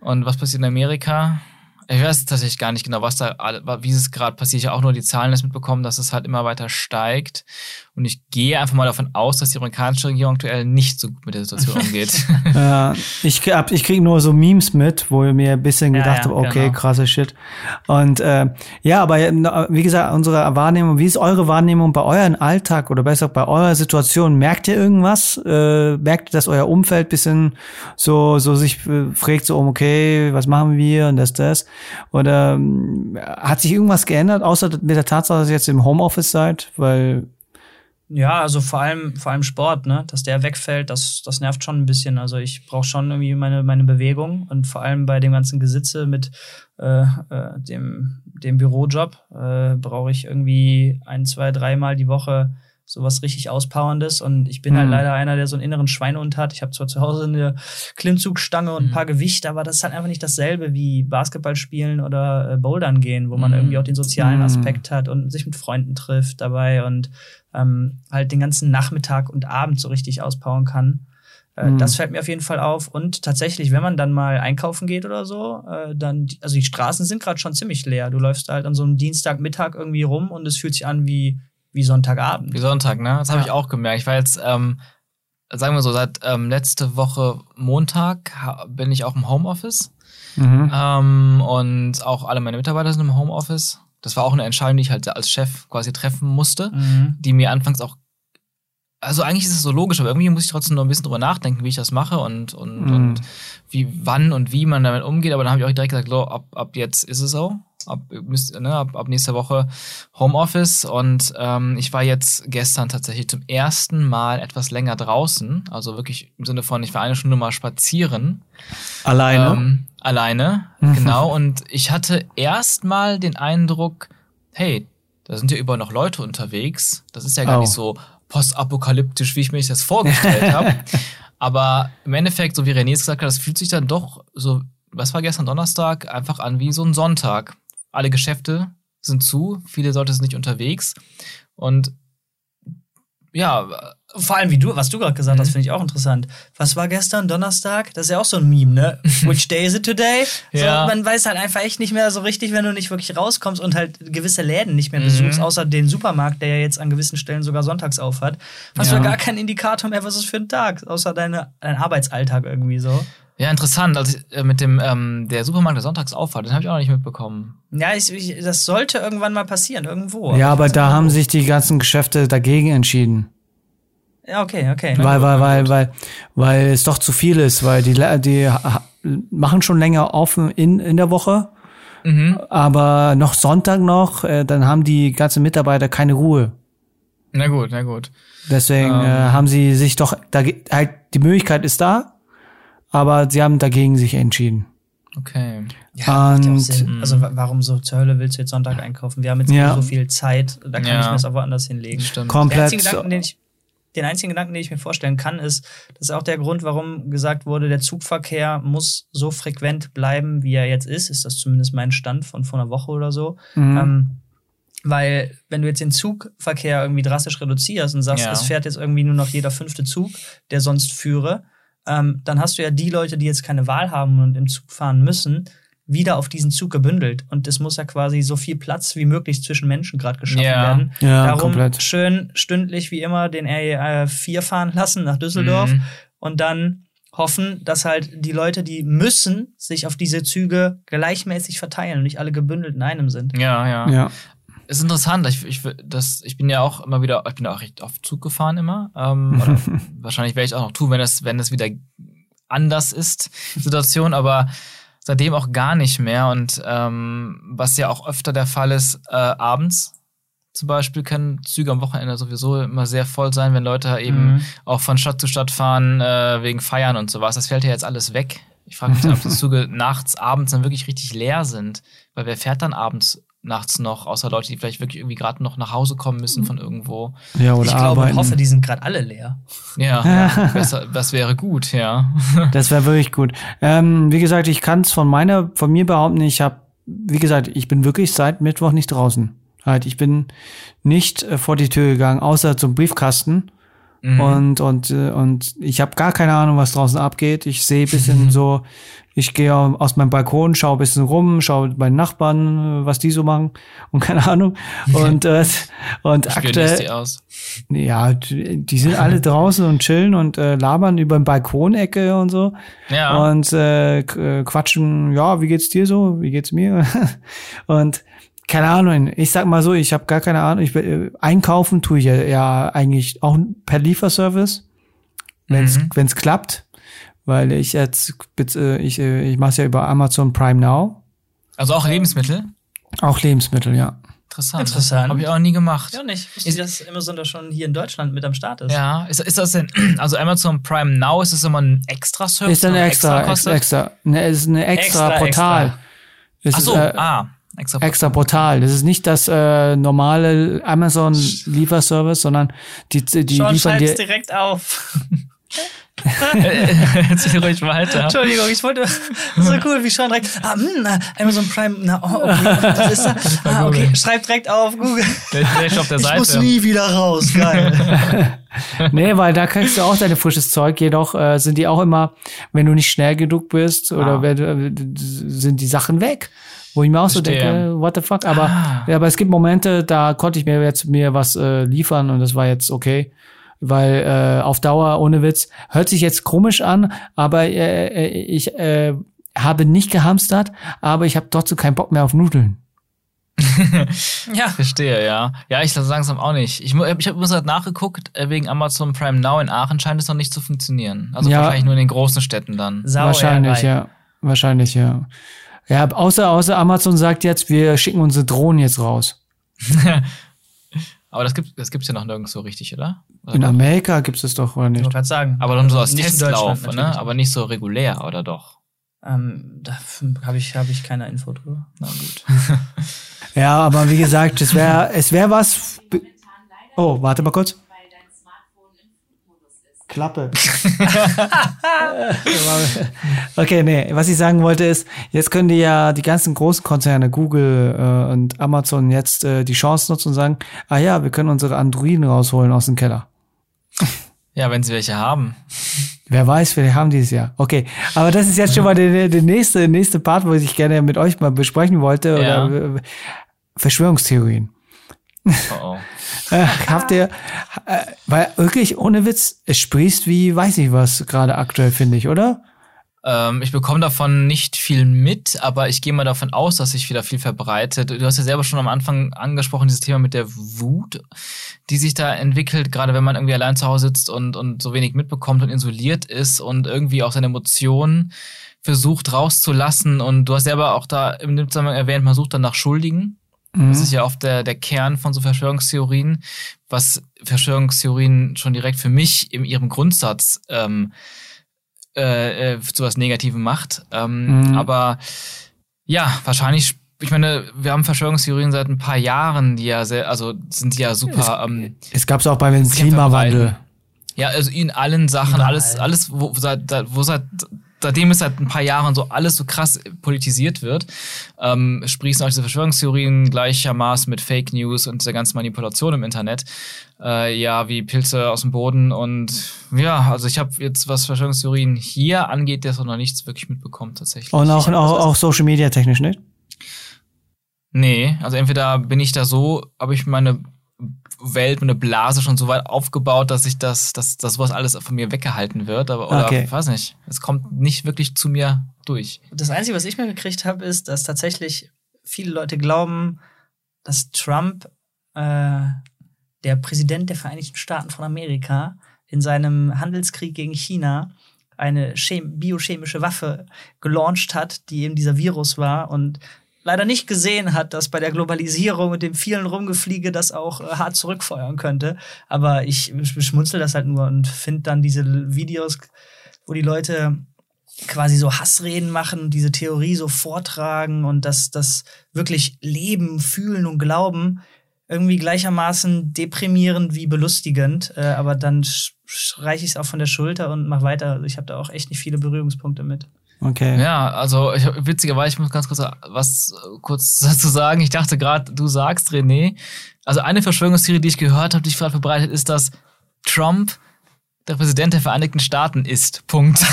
Und was passiert in Amerika? Ich weiß tatsächlich gar nicht genau, was da, wie es gerade passiert. Ich habe auch nur die Zahlen das mitbekommen, dass es halt immer weiter steigt. Und ich gehe einfach mal davon aus, dass die amerikanische Regierung aktuell nicht so gut mit der Situation umgeht. ja, ich, ich kriege nur so Memes mit, wo ich mir ein bisschen gedacht ja, ja, habe, okay, genau. krasser Shit. Und äh, ja, aber wie gesagt, unsere Wahrnehmung, wie ist eure Wahrnehmung bei eurem Alltag oder besser bei eurer Situation? Merkt ihr irgendwas? Äh, merkt ihr, dass euer Umfeld bisschen so, so sich äh, fragt, so um, okay, was machen wir und das, das? Oder äh, hat sich irgendwas geändert, außer mit der Tatsache, dass ihr jetzt im Homeoffice seid? Weil ja, also vor allem, vor allem Sport, ne? Dass der wegfällt, das, das nervt schon ein bisschen. Also ich brauche schon irgendwie meine, meine Bewegung und vor allem bei dem ganzen Gesitze mit äh, äh, dem, dem Bürojob äh, brauche ich irgendwie ein, zwei, dreimal die Woche sowas richtig Auspowerndes. Und ich bin halt Mhm. leider einer, der so einen inneren Schweinehund hat. Ich habe zwar zu Hause eine Klimmzugstange und ein Mhm. paar Gewichte, aber das ist halt einfach nicht dasselbe wie Basketball spielen oder äh, Bouldern gehen, wo man Mhm. irgendwie auch den sozialen Mhm. Aspekt hat und sich mit Freunden trifft dabei und ähm, halt den ganzen Nachmittag und Abend so richtig auspowern kann. Äh, Mhm. Das fällt mir auf jeden Fall auf. Und tatsächlich, wenn man dann mal einkaufen geht oder so, äh, dann, also die Straßen sind gerade schon ziemlich leer. Du läufst halt an so einem Dienstagmittag irgendwie rum und es fühlt sich an wie, wie Sonntagabend. Wie Sonntag, ne? Das habe Ja. ich auch gemerkt. Ich war jetzt, ähm, sagen wir so, seit ähm, letzte Woche Montag bin ich auch im Homeoffice. Mhm. Ähm, und auch alle meine Mitarbeiter sind im Homeoffice. Das war auch eine Entscheidung, die ich halt als Chef quasi treffen musste, Mhm. die mir anfangs auch. Also eigentlich ist es so logisch, aber irgendwie muss ich trotzdem noch ein bisschen drüber nachdenken, wie ich das mache und, und, Mhm. und wie, wann und wie man damit umgeht. Aber dann habe ich auch direkt gesagt, so, ab, ab jetzt ist es so. Ab, müsst, ne, ab, ab nächster Woche Homeoffice. Und ähm, ich war jetzt gestern tatsächlich zum ersten Mal etwas länger draußen. Also wirklich im Sinne von, ich war eine Stunde mal spazieren. Alleine. Ähm, alleine, genau. Und ich hatte erstmal den Eindruck, hey, da sind ja überall noch Leute unterwegs. Das ist ja gar Oh. nicht so postapokalyptisch, wie ich mir das vorgestellt habe. Aber im Endeffekt, so wie René es gesagt hat, das fühlt sich dann doch so, was war gestern Donnerstag, einfach an wie so ein Sonntag. Alle Geschäfte sind zu, viele Leute sind nicht unterwegs. Und ja, Vor allem, wie du, was du gerade gesagt hast, Mhm. finde ich auch interessant. Was war gestern, Donnerstag? Das ist ja auch so ein Meme, ne? Which day is it today? So, Ja. Man weiß halt einfach echt nicht mehr so richtig, wenn du nicht wirklich rauskommst und halt gewisse Läden nicht mehr Mhm. besuchst, außer den Supermarkt, der ja jetzt an gewissen Stellen sogar sonntags auf hat. Hast du Ja. ja gar keinen Indikator mehr, was ist für ein Tag, außer deine, dein Arbeitsalltag irgendwie so. Ja, interessant. Also äh, mit dem, ähm, der Supermarkt, der sonntags aufhat, den habe ich auch noch nicht mitbekommen. Ja, ich, ich, das sollte irgendwann mal passieren, irgendwo. ja, aber da haben wo. sich die ganzen Geschäfte dagegen entschieden. Ja, okay, okay. weil, weil, weil, weil, weil es doch zu viel ist, weil die, die machen schon länger offen in, in der Woche, Mhm. aber noch Sonntag noch, äh, dann haben die ganzen Mitarbeiter keine Ruhe. Na gut, na gut. Deswegen Ähm. äh, haben sie sich doch, dage- halt, die Möglichkeit ist da, aber sie haben dagegen sich entschieden. Okay. Ja, macht ja auch Und- Sinn. Also wa- warum so zur Hölle willst du jetzt Sonntag einkaufen? Wir haben jetzt Ja. nicht so viel Zeit, da kann Ja. ich mir das auch woanders hinlegen. Stimmt. Den Komplett. einzigen, Gedanken, den, ich, den einzigen Gedanken, den ich mir vorstellen kann, ist, das ist auch der Grund, warum gesagt wurde, der Zugverkehr muss so frequent bleiben, wie er jetzt ist. Ist das zumindest mein Stand von vor einer Woche oder so. Mhm. Ähm, weil, wenn du jetzt den Zugverkehr irgendwie drastisch reduzierst und sagst, Ja. es fährt jetzt irgendwie nur noch jeder fünfte Zug, der sonst führe, ähm, dann hast du ja die Leute, die jetzt keine Wahl haben und im Zug fahren müssen, wieder auf diesen Zug gebündelt. Und es muss ja quasi so viel Platz wie möglich zwischen Menschen gerade geschaffen Ja. werden. Ja, Darum komplett. schön stündlich wie immer den RE4 fahren lassen nach Düsseldorf Mhm. und dann hoffen, dass halt die Leute, die müssen, sich auf diese Züge gleichmäßig verteilen und nicht alle gebündelt in einem sind. Ja, ja. ja. Ist interessant. Ich, ich, das, ich bin ja auch immer wieder, ich bin auch recht oft Zug gefahren immer. Ähm, oder wahrscheinlich werde ich auch noch tun, wenn es, wenn wieder anders ist, Situation, aber seitdem auch gar nicht mehr. Und ähm, was ja auch öfter der Fall ist, äh, abends zum Beispiel können Züge am Wochenende sowieso immer sehr voll sein, wenn Leute eben Mhm. auch von Stadt zu Stadt fahren äh, wegen Feiern und sowas. Das fällt ja jetzt alles weg. Ich frage mich, ob die Züge nachts, abends dann wirklich richtig leer sind. Weil wer fährt dann abends, nachts noch, außer Leute, die vielleicht wirklich irgendwie gerade noch nach Hause kommen müssen von irgendwo. ja, oder ich glaube arbeiten. und hoffe, die sind gerade alle leer. Ja, ja besser, das wäre gut, ja. Das wäre wirklich gut. Ähm, wie gesagt, ich kann es von meiner, von mir behaupten, ich habe, wie gesagt, ich bin wirklich seit Mittwoch nicht draußen. Halt, ich bin nicht äh, vor die Tür gegangen, außer zum Briefkasten. Mhm. Und, und, äh, und ich habe gar keine Ahnung, was draußen abgeht. Ich sehe bisschen so, ich gehe aus meinem Balkon, schaue bisschen rum, schaue bei den Nachbarn, äh, was die so machen und keine Ahnung. Und, äh, und aktuell, die aus. ja, die sind alle draußen und chillen und äh, labern über den Balkonecke und so Ja. und äh, äh, quatschen, ja, wie geht's dir so? Wie geht's mir? und keine Ahnung, ich sag mal so, ich habe gar keine Ahnung, ich äh, einkaufen tue ich ja, ja eigentlich auch per Lieferservice, wenn's Mhm. wenn's klappt, weil ich jetzt äh, ich äh, ich mache ja über Amazon Prime Now, Also auch Lebensmittel. auch Lebensmittel, ja. Interessant. Interessant. Habe ich auch nie gemacht. Ja, nicht. Ich wusste, dass Amazon da schon hier in Deutschland mit am Start ist. Ja, ist, ist das denn, also Amazon Prime Now, ist das immer ein extra Service? Ist ein der extra, extra, kostet? extra, ne, ist eine extra, Extra, Portal. extra. Es Ach so, ist, äh, ah. Extra, extra Portal. Das ist nicht das äh, normale Amazon Lieferservice, sondern die die Sean liefern dir direkt auf. Erzähl ruhig weiter. Entschuldigung, ich wollte. So cool, wie Sean direkt. Ah, mh, Amazon Prime. Na, oh, okay. Was ist da? Ah, okay. Schreib direkt auf Google. Direkt auf der ich Seite. muss nie wieder raus. Geil. nee, weil da kriegst du auch dein frisches Zeug. Jedoch äh, sind die auch immer, wenn du nicht schnell genug bist oder Ah. wenn, du- äh, sind die Sachen weg. Wo ich mir auch so Verstehe. denke, what the fuck? Aber, Ah. ja, aber es gibt Momente, da konnte ich mir jetzt mir was äh, liefern und das war jetzt okay. Weil äh, auf Dauer, ohne Witz, hört sich jetzt komisch an, aber äh, äh, ich äh, habe nicht gehamstert, aber ich habe trotzdem keinen Bock mehr auf Nudeln. ja. Verstehe, ja. Ja, ich lasse langsam auch nicht. Ich, ich habe übrigens gerade nachgeguckt, äh, wegen Amazon Prime Now in Aachen scheint es noch nicht zu funktionieren. Also Ja. wahrscheinlich nur in den großen Städten dann. Sau Wahrscheinlich, ja. Wahrscheinlich, ja. Ja, außer, außer Amazon sagt jetzt, wir schicken unsere Drohnen jetzt raus. Aber das gibt das gibt's ja noch nirgends so richtig, oder? Oder In? Amerika gibt es doch, oder Ich nicht? wollte gerade sagen. Aber dann so als Nicht Testlauf, ne? Aber nicht so regulär, oder doch? Ähm, da habe ich, hab ich keine Info drüber. Na gut. Ja, aber wie gesagt, es wäre es wär was. Oh, warte mal kurz. weil dein Smartphone im Flugmodus ist. Klappe. okay, nee, was ich sagen wollte ist, jetzt können die ja die ganzen großen Konzerne, Google äh, und Amazon, jetzt äh, die Chance nutzen und sagen, ah ja, wir können unsere Androiden rausholen aus dem Keller. Ja, wenn sie welche haben. Wer weiß, wir haben dieses Jahr. Okay, aber das ist jetzt schon mal der, der nächste, nächste Part, wo ich gerne mit euch mal besprechen wollte. Ja. Oder äh, Verschwörungstheorien. Oh, oh. Äh, habt ihr, äh, weil wirklich ohne Witz, es sprießt wie, weiß ich was, gerade aktuell, finde ich, oder? Ähm, ich bekomme davon nicht viel mit, aber ich gehe mal davon aus, dass sich wieder viel verbreitet. Du hast ja selber schon am Anfang angesprochen, dieses Thema mit der Wut, die sich da entwickelt, gerade wenn man irgendwie allein zu Hause sitzt und, und so wenig mitbekommt und isoliert ist und irgendwie auch seine Emotionen versucht rauszulassen. Und du hast selber auch da im Zusammenhang erwähnt, man sucht dann nach Schuldigen. Das ist ja oft der, der Kern von so Verschwörungstheorien, was Verschwörungstheorien schon direkt für mich in ihrem Grundsatz ähm, äh, äh, zu was Negativem macht. Ähm, Mhm. Aber ja, wahrscheinlich, ich meine, wir haben Verschwörungstheorien seit ein paar Jahren, die ja sehr, also sind die ja super. ähm, Es gab's auch beim Klimawandel. Ja, also in allen Sachen, Überall. alles, alles, wo seit, wo seit, seitdem es seit ein paar Jahren so alles so krass politisiert wird, ähm, sprießen auch diese Verschwörungstheorien gleichermaßen mit Fake News und dieser ganzen Manipulation im Internet, äh, ja, wie Pilze aus dem Boden und ja, also ich habe jetzt, was Verschwörungstheorien hier angeht, das noch nichts wirklich mitbekommen tatsächlich. Und auch, auch, auch Social Media technisch, nicht? Nee, also entweder bin ich da so, habe ich meine Welt, meine Blase schon so weit aufgebaut, dass ich das, dass, dass sowas alles von mir weggehalten wird, aber oder Okay. weiß nicht. Es kommt nicht wirklich zu mir durch. Das Einzige, was ich mir gekriegt habe, ist, dass tatsächlich viele Leute glauben, dass Trump, äh, der Präsident der Vereinigten Staaten von Amerika, in seinem Handelskrieg gegen China eine chem biochemische Waffe gelauncht hat, die eben dieser Virus war und leider nicht gesehen hat, dass bei der Globalisierung und dem vielen Rumgefliege das auch äh, hart zurückfeuern könnte. Aber ich schmunzel das halt nur und finde dann diese Videos, wo die Leute quasi so Hassreden machen und diese Theorie so vortragen und das, das wirklich leben, fühlen und glauben, irgendwie gleichermaßen deprimierend wie belustigend. Äh, aber dann streiche ich es auch von der Schulter und mach weiter. Also ich habe da auch echt nicht viele Berührungspunkte mit. Okay. Ja, also ich, witzigerweise, ich muss ganz kurz was kurz dazu sagen. Ich dachte gerade, du sagst, René, also eine Verschwörungstheorie, die ich gehört habe, die ich gerade verbreitet, ist, dass Trump der Präsident der Vereinigten Staaten ist. Punkt.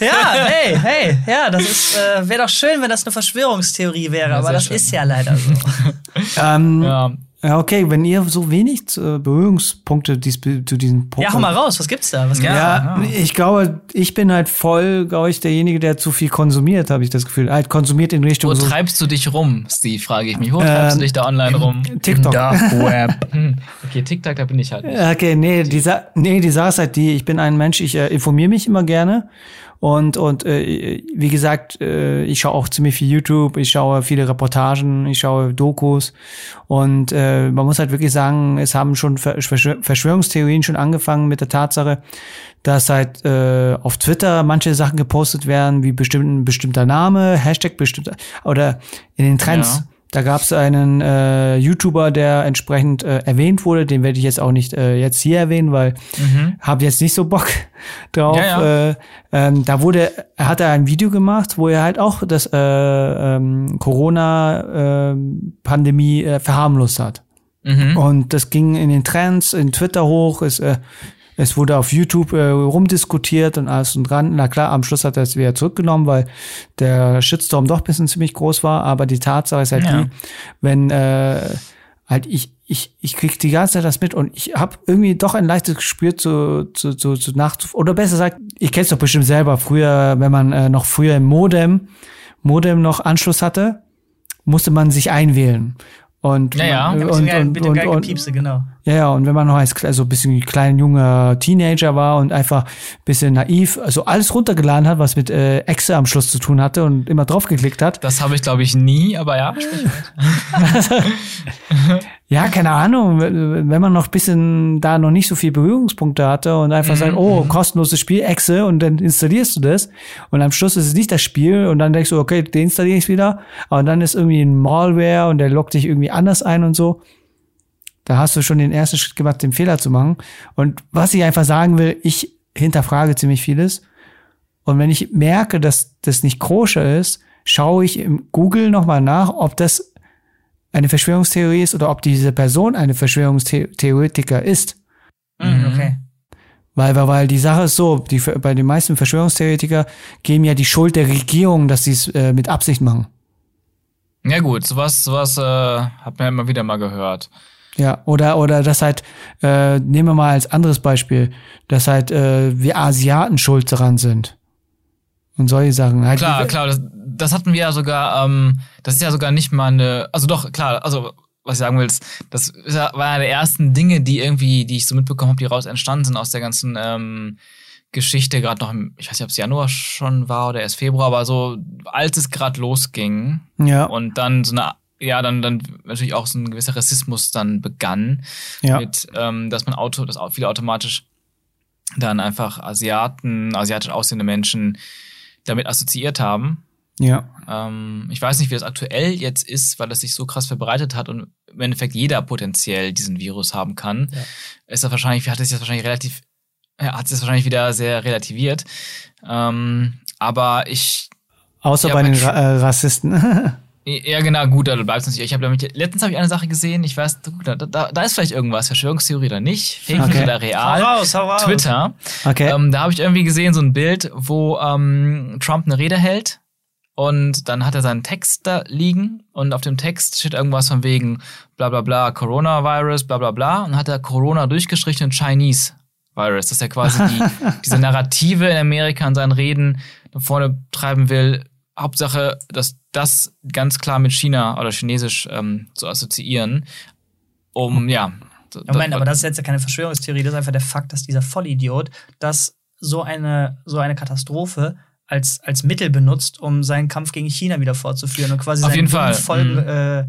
Ja, hey, hey, ja, das ist, äh, wäre doch schön, wenn das eine Verschwörungstheorie wäre, Ja, aber das schön. ist ja leider so. Ähm, ja. Ja, okay, wenn ihr so wenig äh, Berührungspunkte dies, zu diesen Punkten ja, hau mal raus, was gibt's da? Was gibt's Ja, da? ich glaube, ich bin halt voll, glaube ich, derjenige, der zu viel konsumiert, habe ich das Gefühl. Halt konsumiert in Richtung Wo so treibst du dich rum, Steve, frage ich mich. Wo treibst Ähm, du dich da online rum? TikTok. Web. Hm, Okay, TikTok, da bin ich halt nicht. Okay, nee, die, Sa nee, die Sache ist halt die, ich bin ein Mensch, ich äh, informiere mich immer gerne Und, und äh, wie gesagt, äh, ich schaue auch ziemlich viel YouTube, ich schaue viele Reportagen, ich schaue Dokus. Und äh, man muss halt wirklich sagen, es haben schon Verschwör Verschwörungstheorien schon angefangen mit der Tatsache, dass halt äh, auf Twitter manche Sachen gepostet werden, wie bestimmt, bestimmter Name, Hashtag bestimmter, oder in den Trends. Ja da gab es einen äh, YouTuber, der entsprechend äh, erwähnt wurde. Den werde ich jetzt auch nicht äh, jetzt hier erwähnen, weil mhm. habe jetzt nicht so Bock drauf. Ja, ja. Äh, ähm, da wurde, er hat er ein Video gemacht, wo er halt auch das äh, ähm, Corona-Pandemie äh, verharmlost hat. Mhm. Und das ging in den Trends, in Twitter hoch, ist äh, es wurde auf YouTube äh, rumdiskutiert und alles und dran. Na klar, am Schluss hat er es wieder zurückgenommen, weil der Shitstorm doch ein bisschen ziemlich groß war. Aber die Tatsache ist halt ja. die, wenn äh, halt ich ich ich krieg die ganze Zeit das mit und ich habe irgendwie doch ein leichtes Gespür zu zu zu, zu nach oder besser gesagt, ich kenn's doch bestimmt selber. Früher, wenn man äh, noch früher im Modem Modem noch Anschluss hatte, musste man sich einwählen. Und, ja, ja. Und, und, und, dem und, Piepse, genau. Ja, ja, und wenn man noch als also ein bisschen klein junger Teenager war und einfach ein bisschen naiv, also alles runtergeladen hat, was mit äh, Exe am Schluss zu tun hatte und immer draufgeklickt hat. Das habe ich, glaube ich, nie, aber ja. ja, keine Ahnung, wenn man noch ein bisschen da noch nicht so viel Berührungspunkte hatte und einfach mhm. sagt, oh, mhm. kostenloses Spiel, Exe, und dann installierst du das und am Schluss ist es nicht das Spiel und dann denkst du, okay, deinstalliere ich wieder, aber dann ist irgendwie ein Malware und der lockt dich irgendwie anders ein und so. Da hast du schon den ersten Schritt gemacht, den Fehler zu machen. Und was ich einfach sagen will, ich hinterfrage ziemlich vieles. Und wenn ich merke, dass das nicht koscher ist, schaue ich im Google nochmal nach, ob das eine Verschwörungstheorie ist oder ob diese Person eine Verschwörungstheoretiker ist. Mhm, okay. Weil, weil, weil die Sache ist so, die, bei den meisten Verschwörungstheoretiker geben ja die Schuld der Regierung, dass sie es äh, mit Absicht machen. Ja gut, sowas, sowas äh, hat man ja immer wieder mal gehört. Ja, oder, oder das halt, äh, nehmen wir mal als anderes Beispiel, dass halt äh, wir Asiaten schuld daran sind. Und solche Sachen. Halt klar, klar, das, das hatten wir ja sogar, ähm, das ist ja sogar nicht mal eine, also doch, klar, also was ich sagen will, das war einer der ersten Dinge, die irgendwie, die ich so mitbekommen habe, die raus entstanden sind aus der ganzen ähm, Geschichte, gerade noch im, ich weiß nicht, ob es Januar schon war oder erst Februar, aber so als es gerade losging ja. und dann so eine ja, dann, dann natürlich auch so ein gewisser Rassismus dann begann, ja. mit, ähm, dass man Auto, dass auch viele automatisch dann einfach Asiaten, asiatisch aussehende Menschen damit assoziiert haben. Ja. Ähm, ich weiß nicht, wie das aktuell jetzt ist, weil das sich so krass verbreitet hat und im Endeffekt jeder potenziell diesen Virus haben kann. Ja. Ist das wahrscheinlich, hat es jetzt wahrscheinlich relativ, ja, hat es wahrscheinlich wieder sehr relativiert. Ähm, aber ich. Außer ja, bei den Ra äh, Rassisten. Ja, genau, gut, da bleibst du natürlich. Ich habe damit, letztens habe ich eine Sache gesehen, ich weiß, da, da, da ist vielleicht irgendwas, Verschwörungstheorie oder nicht, Fake okay. oder real. Hau raus, hau raus. Twitter. Okay. Ähm, da habe ich irgendwie gesehen, so ein Bild, wo ähm, Trump eine Rede hält und dann hat er seinen Text da liegen und auf dem Text steht irgendwas von wegen bla bla bla, Coronavirus, bla bla bla und hat er Corona durchgestrichen in Chinese Virus, dass er quasi die, diese Narrative in Amerika in seinen Reden nach vorne treiben will, Hauptsache, dass das ganz klar mit China oder Chinesisch ähm, zu assoziieren, um, ja. Moment, aber das ist jetzt ja keine Verschwörungstheorie, das ist einfach der Fakt, dass dieser Vollidiot das so eine, so eine Katastrophe als, als Mittel benutzt, um seinen Kampf gegen China wieder fortzuführen und quasi Auf seinen Volk, mhm. äh,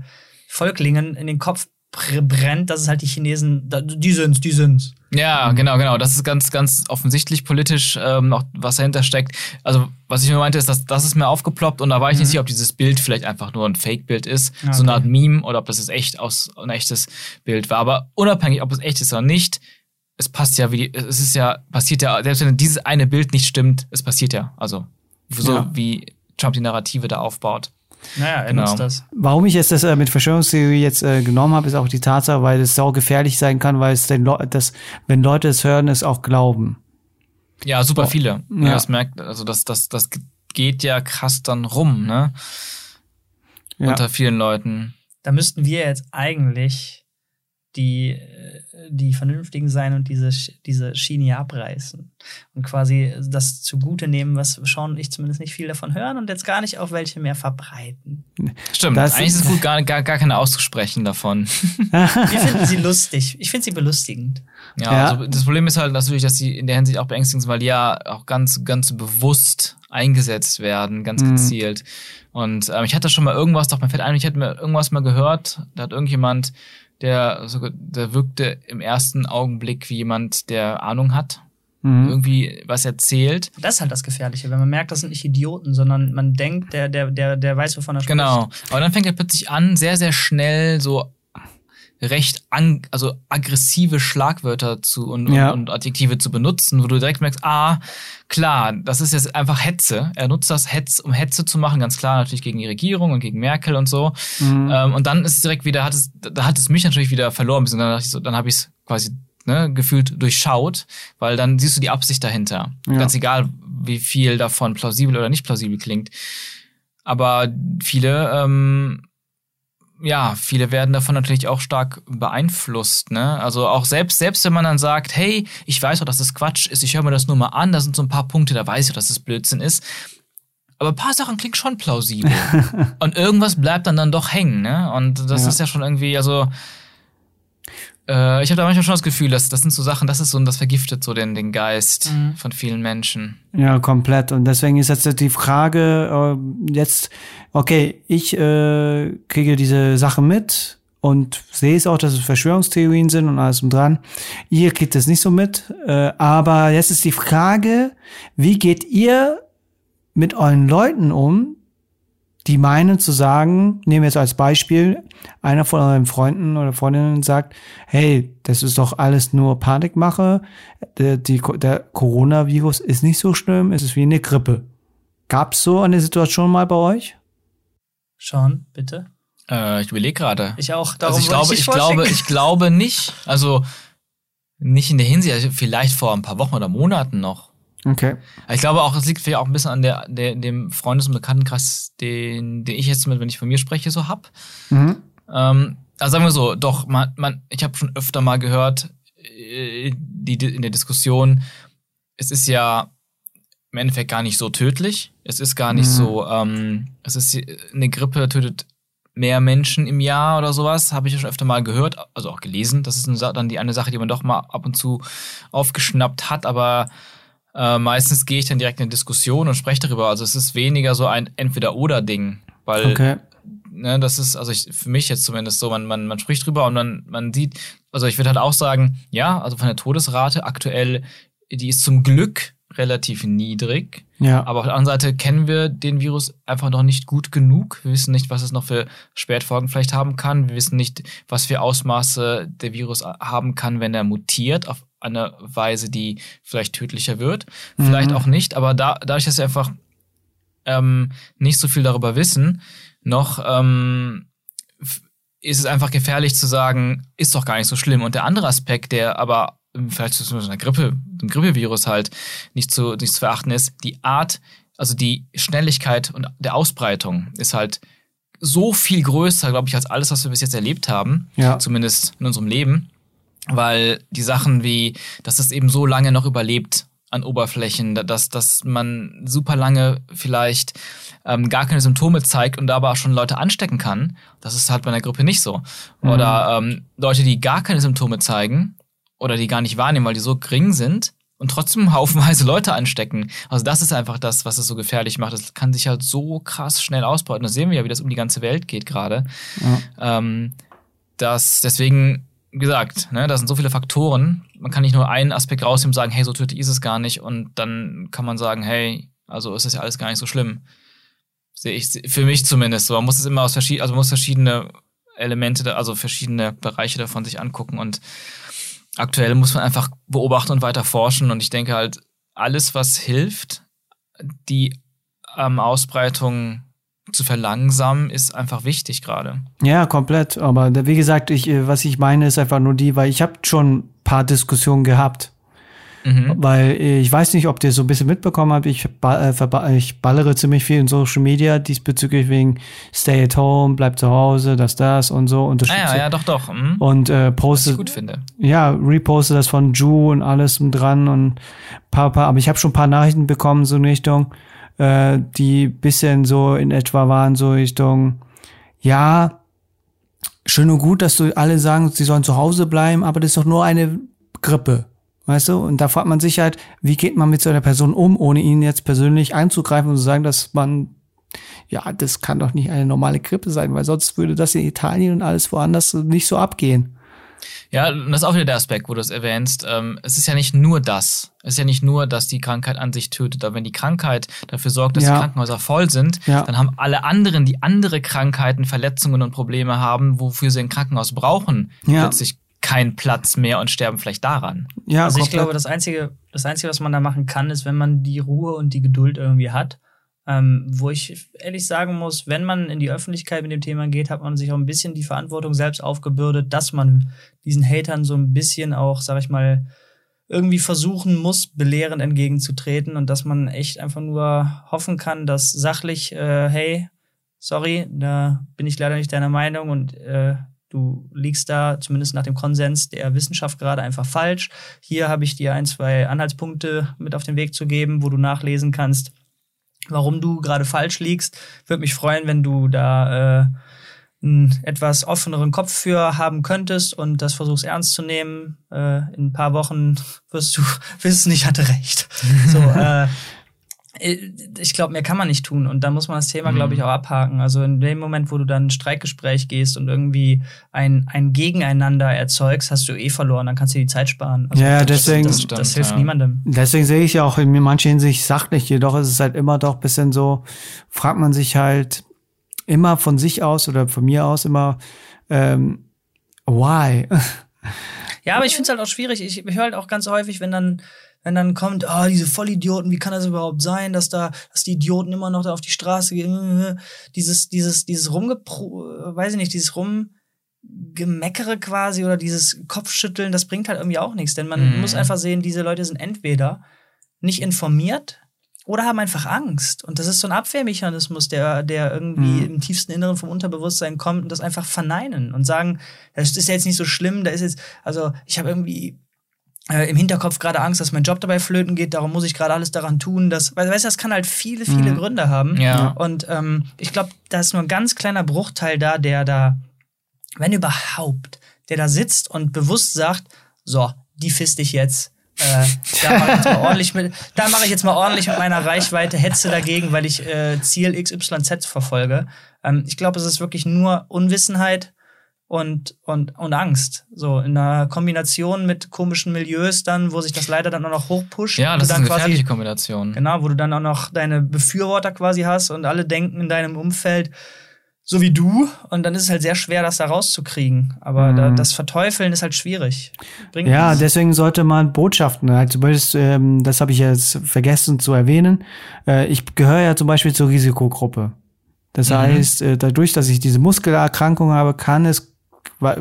Volklingen in den Kopf brennt, dass es halt die Chinesen, die sind's, die sind's. Ja, genau, genau. Das ist ganz, ganz offensichtlich politisch, ähm, auch was dahinter steckt. Also, was ich nur meinte, ist, dass das ist mir aufgeploppt und da war ich mhm. nicht sicher, ob dieses Bild vielleicht einfach nur ein Fake-Bild ist, okay. so eine Art Meme oder ob das jetzt echt aus ein echtes Bild war. Aber unabhängig, ob es echt ist oder nicht, es passt ja, wie es ist ja, passiert ja, selbst wenn dieses eine Bild nicht stimmt, es passiert ja. Also, so ja. wie Trump die Narrative da aufbaut. Naja, er genau. nutzt das. Warum ich jetzt das äh, mit Verschwörungstheorie jetzt äh, genommen habe, ist auch die Tatsache, weil es sau gefährlich sein kann, weil es den Le das, wenn Leute es hören, es auch glauben. Ja, super oh. viele. Ja. Das merkt, also das, das, das geht ja krass dann rum, ne? Ja. Unter vielen Leuten. Da müssten wir jetzt eigentlich die, äh, die vernünftigen sein und diese, diese Schiene abreißen. Und quasi das zugute nehmen, was Sean und ich zumindest nicht viel davon hören und jetzt gar nicht auch welche mehr verbreiten. Stimmt, Das eigentlich ist es gut, gar, gar, gar keine auszusprechen davon. Wir finden sie lustig. Ich finde sie belustigend. Ja, Ja. Also das Problem ist halt natürlich, dass sie in der Hinsicht auch beängstigend sind, weil die ja auch ganz, ganz bewusst eingesetzt werden, ganz Mhm. gezielt. Und ähm, ich hatte schon mal irgendwas, doch mir fällt ein, ich hatte mir irgendwas mal gehört, da hat irgendjemand, der, so, der wirkte im ersten Augenblick wie jemand, der Ahnung hat, Mhm. irgendwie was erzählt. Das ist halt das Gefährliche, wenn man merkt, das sind nicht Idioten, sondern man denkt, der, der, der, der weiß, wovon er spricht. Genau. Aber dann fängt er plötzlich an, sehr, sehr schnell so recht an, also aggressive Schlagwörter zu und, Ja. und, und Adjektive zu benutzen, wo du direkt merkst, ah, klar, das ist jetzt einfach Hetze. Er nutzt das Hetz, um Hetze zu machen, ganz klar natürlich gegen die Regierung und gegen Merkel und so. Mhm. Ähm, und dann ist es direkt wieder, hat es, da hat es mich natürlich wieder verloren, und dann dachte ich so, dann habe ich es quasi ne, gefühlt durchschaut, weil dann siehst du die Absicht dahinter. Ja. Ganz egal, wie viel davon plausibel oder nicht plausibel klingt. Aber viele, ähm, ja, viele werden davon natürlich auch stark beeinflusst, ne? Also auch selbst, selbst wenn man dann sagt, hey, ich weiß doch, dass das Quatsch ist, ich höre mir das nur mal an, da sind so ein paar Punkte, da weiß ich, dass das Blödsinn ist. Aber ein paar Sachen klingen schon plausibel. Und irgendwas bleibt dann dann doch hängen, ne? Und das Ja. ist ja schon irgendwie, also äh, ich habe da manchmal schon das Gefühl, dass das sind so Sachen, das ist so, das vergiftet so den, den Geist Mhm. von vielen Menschen. Ja, komplett. Und deswegen ist jetzt die Frage, äh, jetzt, okay, ich äh, kriege diese Sache mit und sehe es auch, dass es Verschwörungstheorien sind und alles und dran. Ihr kriegt es nicht so mit. Äh, aber jetzt ist die Frage, wie geht ihr mit euren Leuten um, die meinen zu sagen, nehmen wir jetzt als Beispiel, einer von euren Freunden oder Freundinnen sagt, hey, das ist doch alles nur Panikmache, der, die, der Coronavirus ist nicht so schlimm, es ist wie eine Grippe. Gab's so eine Situation mal bei euch? Sean, bitte. Äh, ich überlege gerade. Ich auch. Darum Also ich glaube, dich ich glaube, ich glaube nicht. Also nicht in der Hinsicht, also vielleicht vor ein paar Wochen oder Monaten noch. Okay. Ich glaube auch, es liegt vielleicht auch ein bisschen an der, der dem Freundes- und Bekanntenkreis, den, den ich jetzt mit, wenn ich von mir spreche, so hab. Mhm. Ähm, also sagen wir so, doch, man, man, ich habe schon öfter mal gehört, äh, die, in der Diskussion, es ist ja im Endeffekt gar nicht so tödlich. Es ist gar nicht Mhm. so, ähm, es ist eine Grippe tötet mehr Menschen im Jahr oder sowas, habe ich ja schon öfter mal gehört, also auch gelesen. Das ist dann die eine Sache, die man doch mal ab und zu aufgeschnappt hat, aber äh, meistens gehe ich dann direkt in eine Diskussion und spreche darüber. Also es ist weniger so ein Entweder-Oder-Ding, weil Okay. ne, das ist, also ich, für mich jetzt zumindest so, man, man, man spricht drüber und man, man sieht, also ich würde halt auch sagen, ja, also von der Todesrate aktuell, die ist zum Glück relativ niedrig. Ja. Aber auf der anderen Seite kennen wir den Virus einfach noch nicht gut genug. Wir wissen nicht, was es noch für Spätfolgen vielleicht haben kann. Wir wissen nicht, was für Ausmaße der Virus haben kann, wenn er mutiert auf eine Weise, die vielleicht tödlicher wird. Vielleicht Mhm. auch nicht. Aber da, dadurch, dass wir einfach ähm, nicht so viel darüber wissen, noch ähm, ist es einfach gefährlich zu sagen, ist doch gar nicht so schlimm. Und der andere Aspekt, der aber vielleicht zu einer Grippe, dem Grippevirus halt nicht zu, nicht zu verachten ist, die Art, also die Schnelligkeit und der Ausbreitung ist halt so viel größer, glaube ich, als alles, was wir bis jetzt erlebt haben. Ja. Zumindest in unserem Leben. Weil die Sachen wie, dass es eben so lange noch überlebt an Oberflächen, dass, dass man super lange vielleicht ähm, gar keine Symptome zeigt und dabei auch schon Leute anstecken kann. Das ist halt bei einer Grippe nicht so. Oder ähm, Leute, die gar keine Symptome zeigen oder die gar nicht wahrnehmen, weil die so gering sind und trotzdem haufenweise Leute anstecken. Also das ist einfach das, was es so gefährlich macht. Das kann sich halt so krass schnell ausbreiten. Das sehen wir ja, wie das um die ganze Welt geht gerade. Ähm, dass deswegen gesagt, ne, da sind so viele Faktoren. Man kann nicht nur einen Aspekt rausnehmen und sagen, hey, so tödlich ist es gar nicht. Und dann kann man sagen, hey, also ist das ja alles gar nicht so schlimm. Sehe ich, für mich zumindest so. Man muss es immer aus verschiedenen, also man muss verschiedene Elemente, also verschiedene Bereiche davon sich angucken. Und aktuell muss man einfach beobachten und weiter forschen. Und ich denke halt, alles, was hilft, die ähm, Ausbreitung zu verlangsamen, ist einfach wichtig gerade. Ja, komplett. Aber wie gesagt, ich, äh, was ich meine, ist einfach nur die, weil ich habe schon ein paar Diskussionen gehabt. Mhm. Weil ich weiß nicht, ob ihr so ein bisschen mitbekommen habt, ich, ba äh, ich ballere ziemlich viel in Social Media diesbezüglich wegen Stay at Home, bleib zu Hause, das, das und so. Ah Unterstütze. ja, ja, doch, doch. Mhm. Und äh, Was ich poste, gut finde. ja, reposte das von Ju und alles und dran und paar, paar, aber ich habe schon ein paar Nachrichten bekommen, so in Richtung, äh, die bisschen so in etwa waren, so Richtung, ja, schön und gut, dass du alle sagen, sie sollen zu Hause bleiben, aber das ist doch nur eine Grippe. Weißt du? Und da fragt man sich halt, wie geht man mit so einer Person um, ohne ihn jetzt persönlich einzugreifen und zu sagen, dass man, ja, das kann doch nicht eine normale Grippe sein, weil sonst würde das in Italien und alles woanders nicht so abgehen. Ja, und das ist auch wieder der Aspekt, wo du es erwähnst. Ähm, es ist ja nicht nur das. Es ist ja nicht nur, dass die Krankheit an sich tötet, aber wenn die Krankheit dafür sorgt, dass Ja. die Krankenhäuser voll sind, Ja. dann haben alle anderen, die andere Krankheiten, Verletzungen und Probleme haben, wofür sie ein Krankenhaus brauchen, Ja. plötzlich keinen Platz mehr und sterben vielleicht daran. Ja, Also ich glaube, das Einzige, das Einzige, was man da machen kann, ist, wenn man die Ruhe und die Geduld irgendwie hat. Ähm, wo ich ehrlich sagen muss, wenn man in die Öffentlichkeit mit dem Thema geht, hat man sich auch ein bisschen die Verantwortung selbst aufgebürdet, dass man diesen Hatern so ein bisschen auch, sag ich mal, irgendwie versuchen muss, belehrend entgegenzutreten und dass man echt einfach nur hoffen kann, dass sachlich, äh, hey, sorry, da bin ich leider nicht deiner Meinung und äh, du liegst da zumindest nach dem Konsens der Wissenschaft gerade einfach falsch. Hier habe ich dir ein, zwei Anhaltspunkte mit auf den Weg zu geben, wo du nachlesen kannst, warum du gerade falsch liegst. Würde mich freuen, wenn du da äh, einen etwas offeneren Kopf für haben könntest und das versuchst ernst zu nehmen. Äh, in ein paar Wochen wirst du wissen, ich hatte recht. So, äh, ich glaube, mehr kann man nicht tun. Und da muss man das Thema, glaube ich, auch abhaken. Also in dem Moment, wo du dann in ein Streikgespräch gehst und irgendwie ein, ein Gegeneinander erzeugst, hast du eh verloren. Dann kannst du die Zeit sparen. Also Ja, das, deswegen- Das, Stimmt, das hilft ja. niemandem. Deswegen sehe ich ja auch in manchen Hinsicht sachlich, jedoch ist es halt immer doch ein bisschen so, fragt man sich halt immer von sich aus oder von mir aus immer, ähm, why? Ja, aber ich finde es halt auch schwierig. Ich höre halt auch ganz häufig, wenn dann, wenn dann kommt, ah, diese Vollidioten, wie kann das überhaupt sein, dass da, dass die Idioten immer noch da auf die Straße gehen? Dieses, dieses, dieses Rumgepro, weiß ich nicht, dieses Rumgemeckere quasi oder dieses Kopfschütteln, das bringt halt irgendwie auch nichts. Denn man Mhm. muss einfach sehen, diese Leute sind entweder nicht informiert oder haben einfach Angst. Und das ist so ein Abwehrmechanismus, der, der irgendwie Mhm. im tiefsten Inneren vom Unterbewusstsein kommt und das einfach verneinen und sagen, das ist ja jetzt nicht so schlimm, da ist jetzt, also ich habe irgendwie äh, im Hinterkopf gerade Angst, dass mein Job dabei flöten geht, darum muss ich gerade alles daran tun, dass, weißt du, das kann halt viele, viele Mhm. Gründe haben. Ja. Und ähm, ich glaube, da ist nur ein ganz kleiner Bruchteil da, der da, wenn überhaupt, der da sitzt und bewusst sagt, so, die fist ich jetzt. Äh, da mache ich jetzt mal ordentlich mit, da mache ich jetzt mal ordentlich mit meiner Reichweite Hetze dagegen, weil ich äh, Ziel XYZ verfolge. Ähm, ich glaube, es ist wirklich nur Unwissenheit und, und, und Angst. So in einer Kombination mit komischen Milieus dann, wo sich das leider dann auch noch hochpusht. Ja, das ist eine gefährliche Kombination. Genau, wo du dann auch noch deine Befürworter quasi hast und alle denken in deinem Umfeld so wie du und dann ist es halt sehr schwer, das da rauszukriegen. Aber da, das Verteufeln ist halt schwierig. Bringt Ja, nichts. deswegen sollte man Botschaften, halt zumindest, ähm, das habe ich jetzt vergessen zu erwähnen. Äh, ich gehöre ja zum Beispiel zur Risikogruppe. Das heißt, äh, dadurch, dass ich diese Muskelerkrankung habe, kann es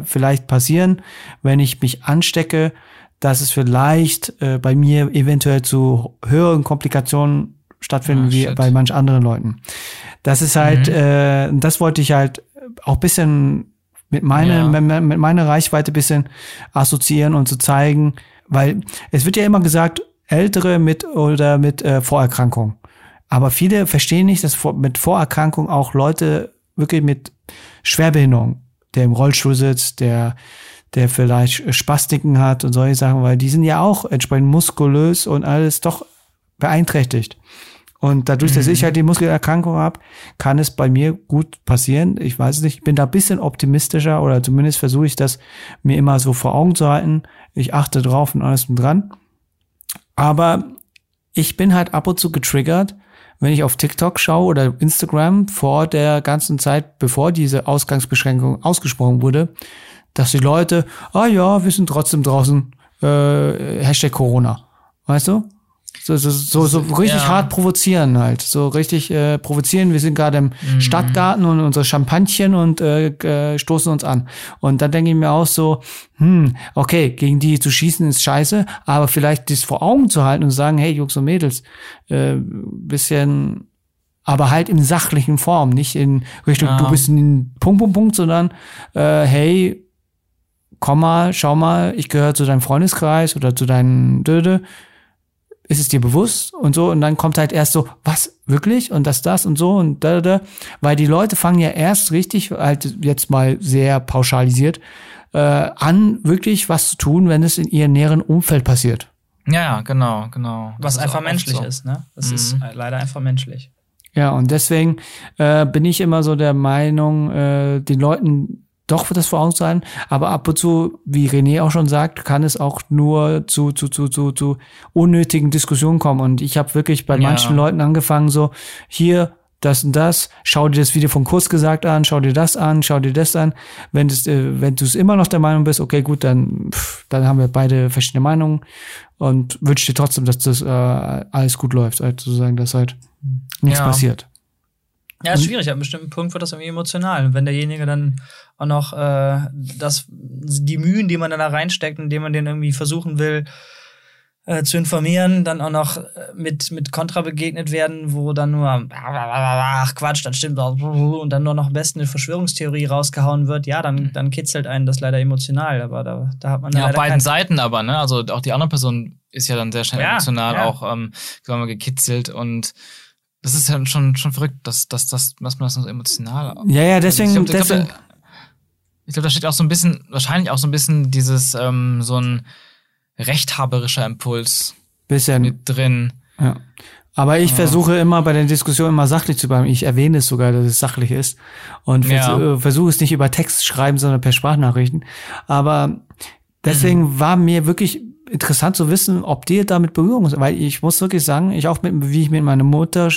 vielleicht passieren, wenn ich mich anstecke, dass es vielleicht äh, bei mir eventuell zu höheren Komplikationen stattfinden Ah, wie shit. bei manch anderen Leuten. Das ist halt, äh, das wollte ich halt auch bisschen mit meiner, Ja. mit, meiner Reichweite bisschen assoziieren und zu zeigen, weil es wird ja immer gesagt, Ältere mit oder mit äh, Vorerkrankung. Aber viele verstehen nicht, dass vor, mit Vorerkrankung auch Leute wirklich mit Schwerbehinderung, der im Rollstuhl sitzt, der der vielleicht Spastiken hat und solche Sachen, weil die sind ja auch entsprechend muskulös und alles doch beeinträchtigt. Und dadurch, dass ich halt die Muskelerkrankung habe, kann es bei mir gut passieren. Ich weiß es nicht, ich bin da ein bisschen optimistischer oder zumindest versuche ich das mir immer so vor Augen zu halten. Ich achte drauf und alles und dran. Aber ich bin halt ab und zu getriggert, wenn ich auf TikTok schaue oder Instagram vor der ganzen Zeit, bevor diese Ausgangsbeschränkung ausgesprochen wurde, dass die Leute, ah ja, wir sind trotzdem draußen, äh, Hashtag Corona. Weißt du? So, so, so, so richtig Ja. hart provozieren halt. So richtig äh, provozieren. Wir sind gerade im Mhm. Stadtgarten und unser Champagnen und äh, äh, stoßen uns an. Und dann denke ich mir auch so, hm, okay, gegen die zu schießen ist scheiße, aber vielleicht das vor Augen zu halten und sagen, hey Jungs und Mädels, äh, bisschen, aber halt in sachlichen Form, nicht in Richtung, Ja. du bist ein Punkt, Punkt, Punkt, sondern äh, hey, komm mal, schau mal, ich gehöre zu deinem Freundeskreis oder zu deinem Döde. Ist es dir bewusst und so? Und dann kommt halt erst so, was, wirklich? Und das, das und so und da, da, da. Weil die Leute fangen ja erst richtig, halt jetzt mal sehr pauschalisiert, äh, an, wirklich was zu tun, wenn es in ihrem näheren Umfeld passiert. Ja, ja, genau, genau. Was einfach menschlich so. ist, ne? Das Mhm. ist äh, leider einfach menschlich. Ja, und deswegen äh, bin ich immer so der Meinung, äh, den Leuten doch wird das vor Augen sein, aber ab und zu, wie René auch schon sagt, kann es auch nur zu zu zu zu, zu unnötigen Diskussionen kommen. Und ich habe wirklich bei Ja. manchen Leuten angefangen, so hier das und das, schau dir das Video von Kurs gesagt an, schau dir das an, schau dir das an. Wenn das, äh, wenn du es immer noch der Meinung bist, okay, gut, dann pff, dann haben wir beide verschiedene Meinungen und wünsche dir trotzdem, dass das äh, alles gut läuft, also sozusagen, dass halt nichts Ja. passiert. Ja, ist schwierig. Ab einem bestimmten Punkt wird das irgendwie emotional. Und wenn derjenige dann auch noch äh, das, die Mühen, die man dann da reinsteckt, indem man den irgendwie versuchen will äh, zu informieren, dann auch noch äh, mit, mit Kontra begegnet werden, wo dann nur ach Quatsch, das stimmt auch und dann nur noch am besten eine Verschwörungstheorie rausgehauen wird, ja, dann, dann kitzelt einen das leider emotional. Aber da, da hat man Ja, auf beiden Seiten aber, ne? Also auch die andere Person ist ja dann sehr schnell Ja, emotional ja. auch ähm, sagen wir mal, gekitzelt und das ist ja schon, schon verrückt, dass, dass, dass, dass man das so emotional. Ja, ja, deswegen, ich glaube, glaub, deswegen da, ich glaub, da steht auch so ein bisschen, wahrscheinlich auch so ein bisschen dieses, ähm, so ein rechthaberischer Impuls bisschen. mit drin. Ja. Aber ich versuche immer bei der Diskussion immer sachlich zu bleiben. Ich erwähne es sogar, dass es sachlich ist. Und Ja. äh, versuche es nicht über Text schreiben, sondern per Sprachnachrichten. Aber deswegen Mhm. war mir wirklich interessant zu wissen, ob dir damit Berührung ist. Weil ich muss wirklich sagen, ich auch mit, wie ich mit meiner Mutter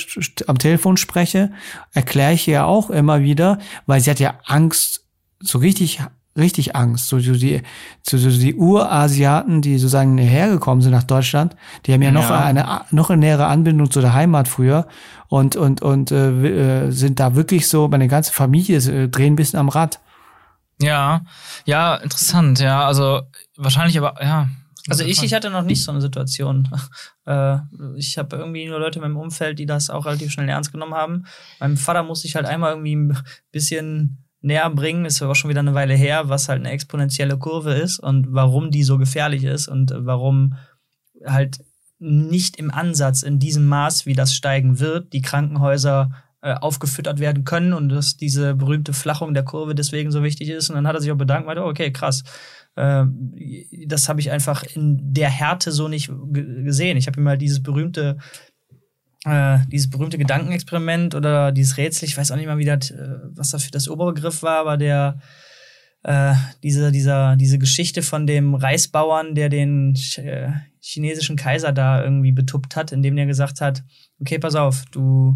am Telefon spreche, erkläre ich ihr auch immer wieder, weil sie hat ja Angst, so richtig richtig Angst. So, so die, so, so die Urasiaten, die sozusagen hergekommen sind nach Deutschland, die haben ja, noch Ja. eine noch eine nähere Anbindung zu der Heimat früher und und und äh, äh, sind da wirklich so, meine ganze Familie äh, drehen ein bisschen am Rad. Ja, ja, interessant, ja. Also wahrscheinlich aber, ja. Also ich, ich hatte noch nicht so eine Situation. Äh, ich habe irgendwie nur Leute in meinem Umfeld, die das auch relativ schnell ernst genommen haben. Meinem Vater musste ich halt einmal irgendwie ein bisschen näher bringen, ist aber auch schon wieder eine Weile her, was halt eine exponentielle Kurve ist und warum die so gefährlich ist und warum halt nicht im Ansatz in diesem Maß, wie das steigen wird, die Krankenhäuser äh, aufgefüttert werden können und dass diese berühmte Flachung der Kurve deswegen so wichtig ist. Und dann hat er sich auch bedankt, meinte, oh, okay, krass. Äh, das habe ich einfach in der Härte so nicht ge- gesehen. Ich habe ihm mal dieses berühmte äh, dieses berühmte Gedankenexperiment oder dieses Rätsel, ich weiß auch nicht mal, wie das, äh, was das für das Oberbegriff war, aber der äh, diese, dieser, diese Geschichte von dem Reisbauern, der den äh, chinesischen Kaiser da irgendwie betuppt hat, indem der gesagt hat, okay, pass auf, du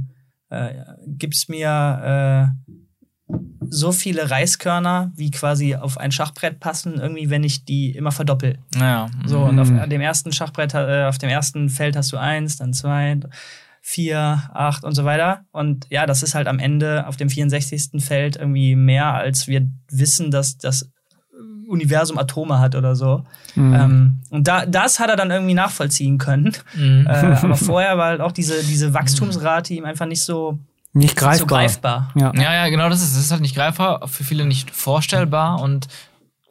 äh, gibst mir äh, so viele Reiskörner, wie quasi auf ein Schachbrett passen, irgendwie, wenn ich die immer verdoppel. Ja. So, und auf Mhm. dem ersten Schachbrett, äh, auf dem ersten Feld hast du eins, dann zwei, vier, acht und so weiter. Und ja, das ist halt am Ende auf dem 64. Feld irgendwie mehr, als wir wissen, dass das Universum Atome hat oder so. Mhm. Ähm, und da, das hat er dann irgendwie nachvollziehen können. Mhm. äh, aber vorher war halt auch diese, diese Wachstumsrate ihm einfach nicht so, Nicht nicht so greifbar. greifbar. Ja. Ja, ja, genau, das ist, das ist halt nicht greifbar, für viele nicht vorstellbar und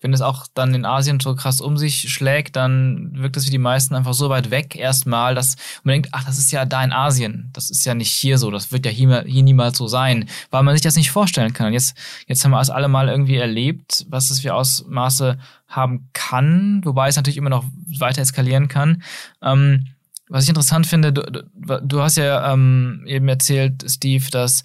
wenn es auch dann in Asien so krass um sich schlägt, dann wirkt es für die meisten einfach so weit weg erstmal, dass man denkt, ach, das ist ja da in Asien, das ist ja nicht hier so, das wird ja hier, hier niemals so sein, weil man sich das nicht vorstellen kann. Und jetzt, jetzt haben wir es alle mal irgendwie erlebt, was es für Ausmaße haben kann, wobei es natürlich immer noch weiter eskalieren kann. Ähm, was ich interessant finde, du, du, hast ja ähm, eben erzählt, Steve, dass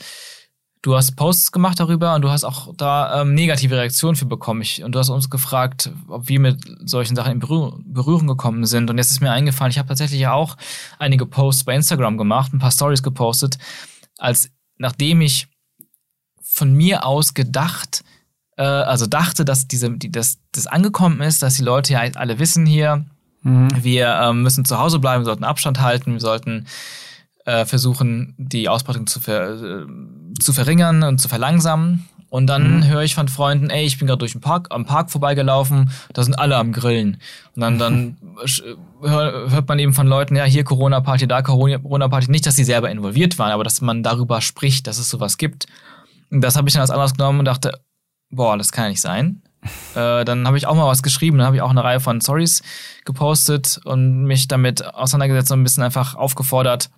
du hast Posts gemacht darüber und du hast auch da ähm, negative Reaktionen für bekommen. Ich, und du hast uns gefragt, ob wir mit solchen Sachen in Berührung, Berührung gekommen sind. Und jetzt ist mir eingefallen, ich habe tatsächlich ja auch einige Posts bei Instagram gemacht, ein paar Stories gepostet, als nachdem ich von mir aus gedacht, äh, also dachte, dass diese, die, dass das angekommen ist, dass die Leute ja alle wissen hier, Wir ähm, müssen zu Hause bleiben, wir sollten Abstand halten, wir sollten äh, versuchen, die Ausbreitung zu, ver äh, zu verringern und zu verlangsamen. Und dann Mhm. höre ich von Freunden, ey, ich bin gerade durch den Park, am Park vorbeigelaufen, da sind alle am Grillen. Und dann, dann hör, hört man eben von Leuten, ja, hier Corona-Party, da Corona- Corona-Party. Nicht, dass sie selber involviert waren, aber dass man darüber spricht, dass es sowas gibt. Und das habe ich dann als Anlass genommen und dachte, boah, das kann ja nicht sein. Äh, dann habe ich auch mal was geschrieben, dann habe ich auch eine Reihe von Stories gepostet und mich damit auseinandergesetzt und ein bisschen einfach aufgefordert,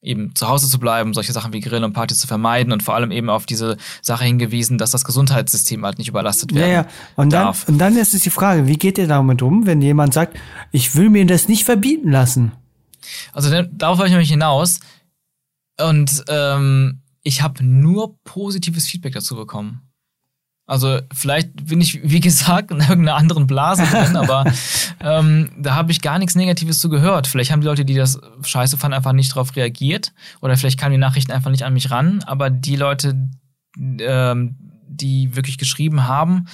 eben zu Hause zu bleiben, solche Sachen wie Grill und Party zu vermeiden und vor allem eben auf diese Sache hingewiesen, dass das Gesundheitssystem halt nicht überlastet Ja, werden ja. Und dann, darf. und dann ist es die Frage, wie geht ihr damit um, wenn jemand sagt, ich will mir das nicht verbieten lassen? Also dann- darauf wollte ich nämlich hinaus und ähm, ich habe nur positives Feedback dazu bekommen. Also vielleicht bin ich, wie gesagt, in irgendeiner anderen Blase drin, aber ähm, da habe ich gar nichts Negatives zu gehört. Vielleicht haben die Leute, die das scheiße fanden, einfach nicht darauf reagiert oder vielleicht kamen die Nachrichten einfach nicht an mich ran, aber die Leute, ähm, die wirklich geschrieben haben,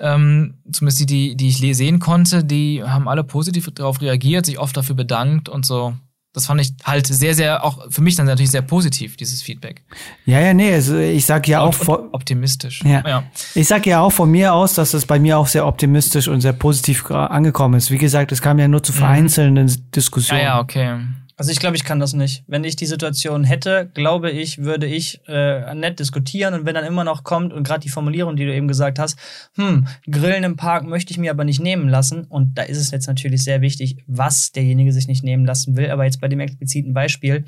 ähm, zumindest die, die, die ich sehen konnte, die haben alle positiv darauf reagiert, sich oft dafür bedankt und so. Das fand ich halt sehr, sehr, auch für mich dann natürlich sehr positiv, dieses Feedback. Ja, ja, nee, also ich sag ja auch und, vor, und optimistisch. Ja. Ich sag ja auch von mir aus, dass es bei mir auch sehr optimistisch und sehr positiv angekommen ist. Wie gesagt, es kam ja nur zu vereinzelten Ja, Diskussionen. ja, okay. Also ich glaube, ich kann das nicht. Wenn ich die Situation hätte, glaube ich, würde ich äh, nett diskutieren und wenn dann immer noch kommt und gerade die Formulierung, die du eben gesagt hast, hm, Grillen im Park möchte ich mir aber nicht nehmen lassen und da ist es jetzt natürlich sehr wichtig, was derjenige sich nicht nehmen lassen will, aber jetzt bei dem expliziten Beispiel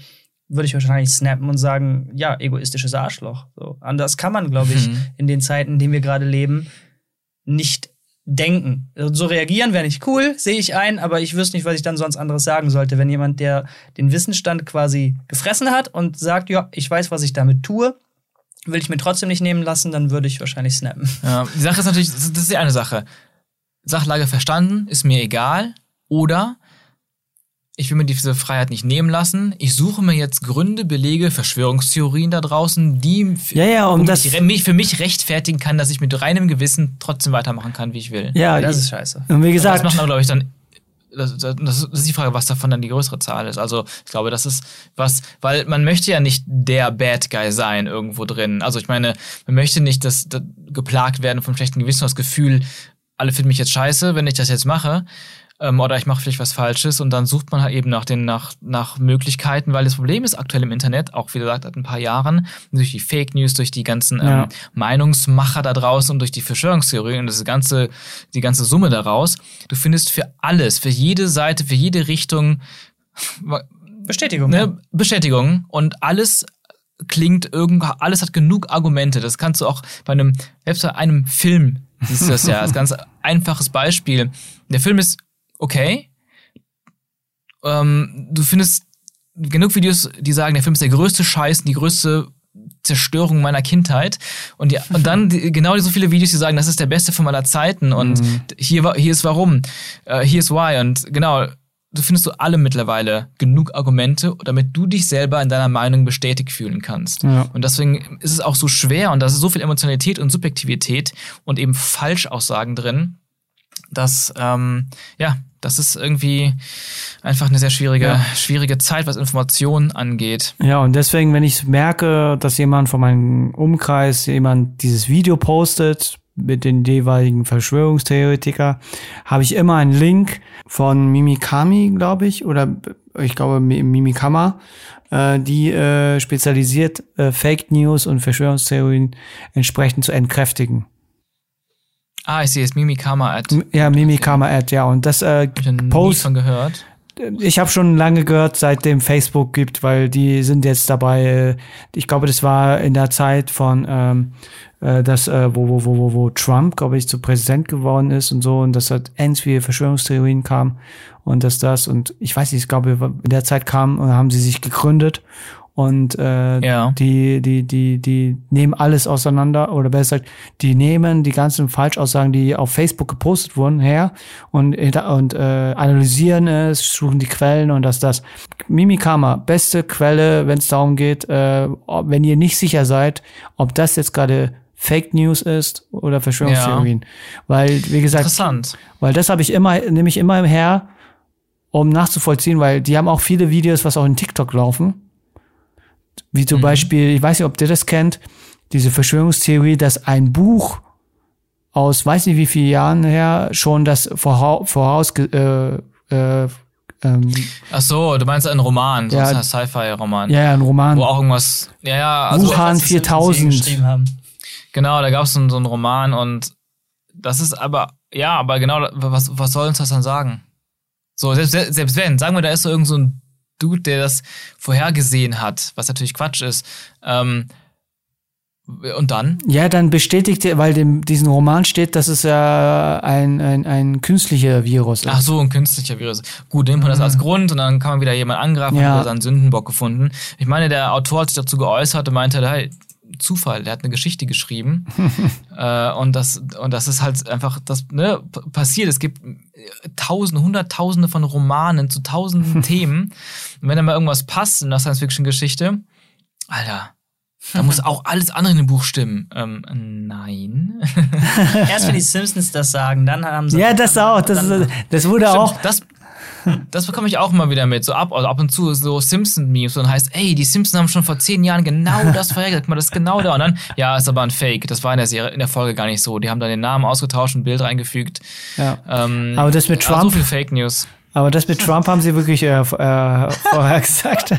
würde ich wahrscheinlich snappen und sagen, ja, egoistisches Arschloch. So. Anders kann man, glaube ich, Mhm. in den Zeiten, in denen wir gerade leben, nicht denken. So reagieren wäre nicht cool, sehe ich ein, aber ich wüsste nicht, was ich dann sonst anderes sagen sollte. Wenn jemand, der den Wissensstand quasi gefressen hat und sagt, ja, ich weiß, was ich damit tue, will ich mir trotzdem nicht nehmen lassen, dann würde ich wahrscheinlich snappen. Ja, die Sache ist natürlich, das ist die eine Sache. Sachlage verstanden, ist mir egal. Oder ich will mir diese Freiheit nicht nehmen lassen. Ich suche mir jetzt Gründe, Belege, Verschwörungstheorien da draußen, die Ja, ja, um das- mich für mich rechtfertigen kann, dass ich mit reinem Gewissen trotzdem weitermachen kann, wie ich will. Ja, Das ist scheiße. und wie Das gesagt, machen aber, glaube ich, dann. Das, das, das ist die Frage, was davon dann die größere Zahl ist. Also, ich glaube, das ist was, weil man möchte ja nicht der Bad Guy sein irgendwo drin. Also, ich meine, man möchte nicht dass, dass geplagt werden vom schlechten Gewissen, das Gefühl, alle finden mich jetzt scheiße, wenn ich das jetzt mache. Ähm, oder ich mache vielleicht was Falsches und dann sucht man halt eben nach den nach, nach Möglichkeiten, weil das Problem ist aktuell im Internet, auch wie gesagt, seit ein paar Jahren, durch die Fake News, durch die ganzen Ja. ähm, Meinungsmacher da draußen und durch die Verschwörungstheorien und das ganze, die ganze Summe daraus. Du findest für alles, für jede Seite, für jede Richtung Bestätigung. ne, Bestätigung und alles klingt irgend, alles hat genug Argumente. Das kannst du auch bei einem, selbst bei einem Film siehst du das ja als ganz einfaches Beispiel. Der Film ist okay. Ähm, du findest genug Videos, die sagen, der Film ist der größte Scheiß, die größte Zerstörung meiner Kindheit. Und, die, und dann die, genau so viele Videos, die sagen, das ist der beste Film aller Zeiten und hier, wa- hier ist warum, äh, hier ist why. Und genau, du findest du alle mittlerweile genug Argumente, damit du dich selber in deiner Meinung bestätigt fühlen kannst. Ja. Und deswegen ist es auch so schwer und da ist so viel Emotionalität und Subjektivität und eben Falschaussagen drin, dass, ähm, ja, das ist irgendwie einfach eine sehr schwierige, Ja. schwierige Zeit, was Informationen angeht. Ja, und deswegen, wenn ich merke, dass jemand von meinem Umkreis, jemand dieses Video postet mit den jeweiligen Verschwörungstheoretiker, habe ich immer einen Link von Mimikami, glaube ich, oder ich glaube Mi- Mimikama, äh, die äh, spezialisiert äh, Fake News und Verschwörungstheorien entsprechend zu entkräftigen. Ah, ich sehe es, Mimikama at. M- Ja, Mimikama Ad, ja, und das äh, Hab Post von gehört. ich habe schon lange gehört, seitdem Facebook gibt, weil die sind jetzt dabei. äh, Ich glaube, das war in der Zeit von ähm, äh, das, äh, wo, wo, wo, wo, wo Trump, glaube ich, zu Präsident geworden ist und so und dass halt ends viele Verschwörungstheorien kamen und dass das und ich weiß nicht, ich glaube, in der Zeit kam und haben sie sich gegründet und äh, Ja. die, die, die, die nehmen alles auseinander oder besser gesagt, die nehmen die ganzen Falschaussagen, die auf Facebook gepostet wurden, her und, und äh, analysieren es, suchen die Quellen und das, das. Mimikama, beste Quelle, wenn es darum geht, äh, wenn ihr nicht sicher seid, ob das jetzt gerade Fake News ist oder Verschwörungstheorien. Weil, wie gesagt, Interessant. weil das habe ich immer, nehme ich immer her, um nachzuvollziehen, weil die haben auch viele Videos, was auch in TikTok laufen. Wie Mhm. zum Beispiel, ich weiß nicht, ob ihr das kennt, diese Verschwörungstheorie, dass ein Buch aus weiß nicht wie vielen Jahren her schon das vorha- voraus äh, äh, ähm, Ach so, du meinst einen Roman, so Ja. ein Sci-Fi-Roman. ja, ja, ein Roman. Wo auch irgendwas, ja, ja, also, Wuhan Was die Simpsons 4000. geschrieben haben. genau, da gab es so, so einen Roman und das ist aber, ja, aber genau, was, was soll uns das dann sagen? So, selbst, selbst wenn, sagen wir, da ist so irgend so ein Dude, der das vorhergesehen hat, was natürlich Quatsch ist, ähm, und dann? Ja, dann bestätigt er, weil dem diesen Roman steht, dass es ja ein, ein, ein künstlicher Virus ist. Ach so, ein künstlicher Virus. Gut, nimmt man das als Grund und dann kann man wieder jemand angreifen Mhm. Ja. und hat seinen Sündenbock gefunden. Ich meine, der Autor hat sich dazu geäußert und meinte, hey, Zufall, der hat eine Geschichte geschrieben. äh, und, das, und das ist halt einfach, das ne, passiert. Es gibt tausende, hunderttausende von Romanen zu tausenden Themen. Und wenn da mal irgendwas passt in der Science-Fiction-Geschichte, Alter, da muss auch alles andere in dem Buch stimmen. Ähm, nein. Erst wenn die Simpsons das sagen, dann haben sie. ja, das auch. Das, ist, das wurde Stimmt, auch. Das, das bekomme ich auch immer wieder mit. So ab, also ab und zu so Simpson-Memes und heißt, ey, die Simpsons haben schon vor zehn Jahren genau das vorhergesagt. Mal, das ist genau da. Und dann, ja, ist aber ein Fake. Das war in der Serie, in der Folge gar nicht so. Die haben dann den Namen ausgetauscht, ein Bild reingefügt. Ja. Ähm, Aber das mit ja, So Trump- viel Fake News. Aber das mit Trump haben sie wirklich äh, äh, vorher gesagt. ja,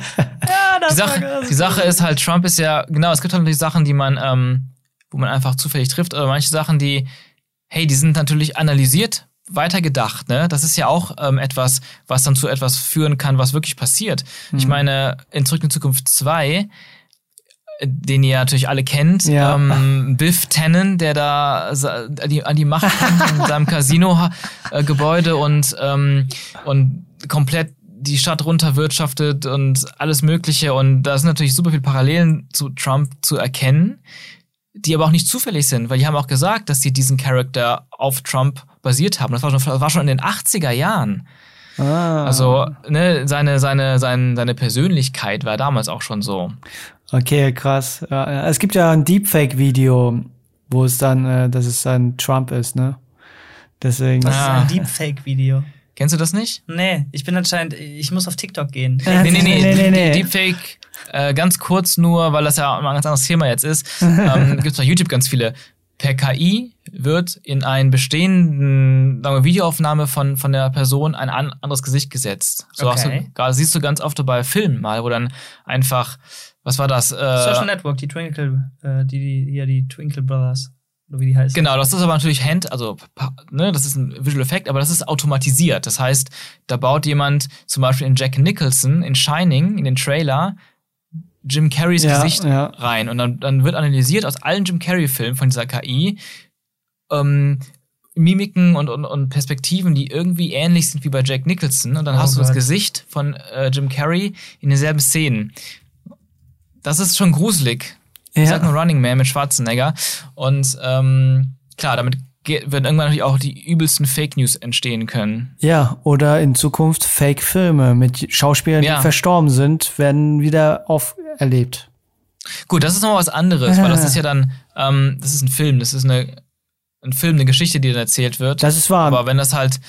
das Die Sache, die Sache ist halt, Trump ist ja, genau, es gibt halt natürlich Sachen, die man, ähm, wo man einfach zufällig trifft, aber manche Sachen, die, hey, die sind natürlich analysiert, weitergedacht, ne? Das ist ja auch ähm, etwas, was dann zu etwas führen kann, was wirklich passiert. Ich meine, in Zurück in Zukunft 2, äh, den ihr natürlich alle kennt, Ja. ähm, Biff Tannen, der da an die, an die Macht kommt in seinem Casino-Gebäude und, ähm, und komplett die Stadt runterwirtschaftet und alles Mögliche. Und da sind natürlich super viele Parallelen zu Trump zu erkennen, die aber auch nicht zufällig sind, weil die haben auch gesagt, dass sie diesen Charakter auf Trump basiert haben. Das war schon, war schon in den 80er Jahren. ah, Also, ne, seine, seine, seine, seine Persönlichkeit war damals auch schon so. okay, krass. Ja, es gibt ja ein Deepfake-Video, wo es dann, äh, dass es dann Trump ist, ne? Deswegen. Das Ah. ist ein Deepfake-Video. Kennst du das nicht? Nee, ich bin anscheinend, ich muss auf TikTok gehen. Nee, nee, nee, nee, nee, nee. Deepfake, äh, ganz kurz nur, weil das ja ein ganz anderes Thema jetzt ist, ähm, gibt es bei YouTube ganz viele. Per KI wird in einen bestehenden wir, Videoaufnahme von, von der Person ein an, anderes Gesicht gesetzt. So hast du, Okay. gerade siehst du ganz oft bei Filmen mal, wo dann einfach, was war das? Äh, Social Network, die Twinkle, äh, die, die, hier die Twinkle Brothers. Oder wie die heißen. Genau, das ist aber natürlich Hand, also ne, das ist ein Visual Effekt, aber das ist automatisiert. Das heißt, da baut jemand zum Beispiel in Jack Nicholson in Shining, in den Trailer, Jim Carreys Ja, Gesicht ja. rein. Und dann, dann wird analysiert aus allen Jim Carrey-Filmen von dieser KI ähm, Mimiken und, und, und Perspektiven, die irgendwie ähnlich sind wie bei Jack Nicholson. Und dann Oh hast du das Gott. Gesicht von äh, Jim Carrey in denselben Szenen. Das ist schon gruselig. Ich sag ja. nur Running Man mit Schwarzenegger. Und ähm, klar, damit werden irgendwann natürlich auch die übelsten Fake News entstehen können. ja, oder in Zukunft Fake-Filme mit Schauspielern, Ja. die verstorben sind, werden wieder auferlebt. Gut, das ist nochmal was anderes, weil das ist ja dann, ähm, das ist ein Film, das ist eine, ein Film, eine Geschichte, die dann erzählt wird. Das ist wahr. Aber wenn das halt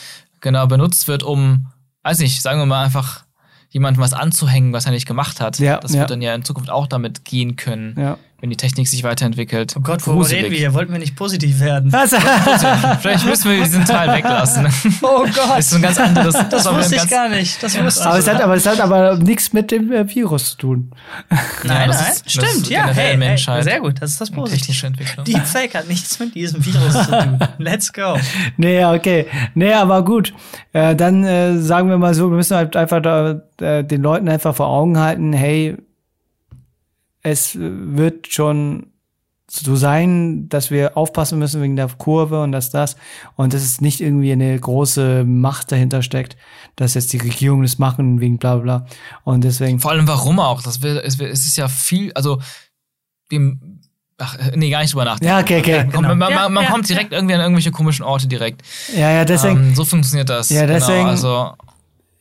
genau benutzt wird, um, weiß nicht, sagen wir mal einfach jemandem was anzuhängen, was er nicht gemacht hat, Ja, das ja. wird dann ja in Zukunft auch damit gehen können, Ja. Wenn die Technik sich weiterentwickelt. Oh Gott, worüber reden wir hier? Wollten wir nicht positiv werden? Was? Vielleicht müssen wir diesen Teil weglassen. Oh Gott. Das ist so ein ganz anderes. das wieder wusste ich gar nicht. Das wusste aber, ich. es hat, aber es hat aber nichts mit dem äh, Virus zu tun. Nein, das nein. ist- das Stimmt, ist ja. Hey, hey, sehr gut, das ist das Positive. Technische Entwicklung. Deepfake hat nichts mit diesem Virus zu tun. Let's go. Nee, okay. Nee, aber gut. Äh, dann äh, sagen wir mal so, wir müssen halt einfach da, äh, den Leuten einfach vor Augen halten, hey, es wird schon so sein, dass wir aufpassen müssen wegen der Kurve und das, das. Und dass es nicht irgendwie eine große Macht dahinter steckt, dass jetzt die Regierung das machen wegen bla bla. bla. Und deswegen. Vor allem warum auch? Das will, es, es ist ja viel, also wir, ach, nee, gar nicht drüber nachdenken. Ja, okay, okay. Komm, man man, Ja, man ja, kommt direkt irgendwie an irgendwelche komischen Orte direkt. Ja, ja, deswegen ähm, so funktioniert das. Ja, deswegen- Genau, also,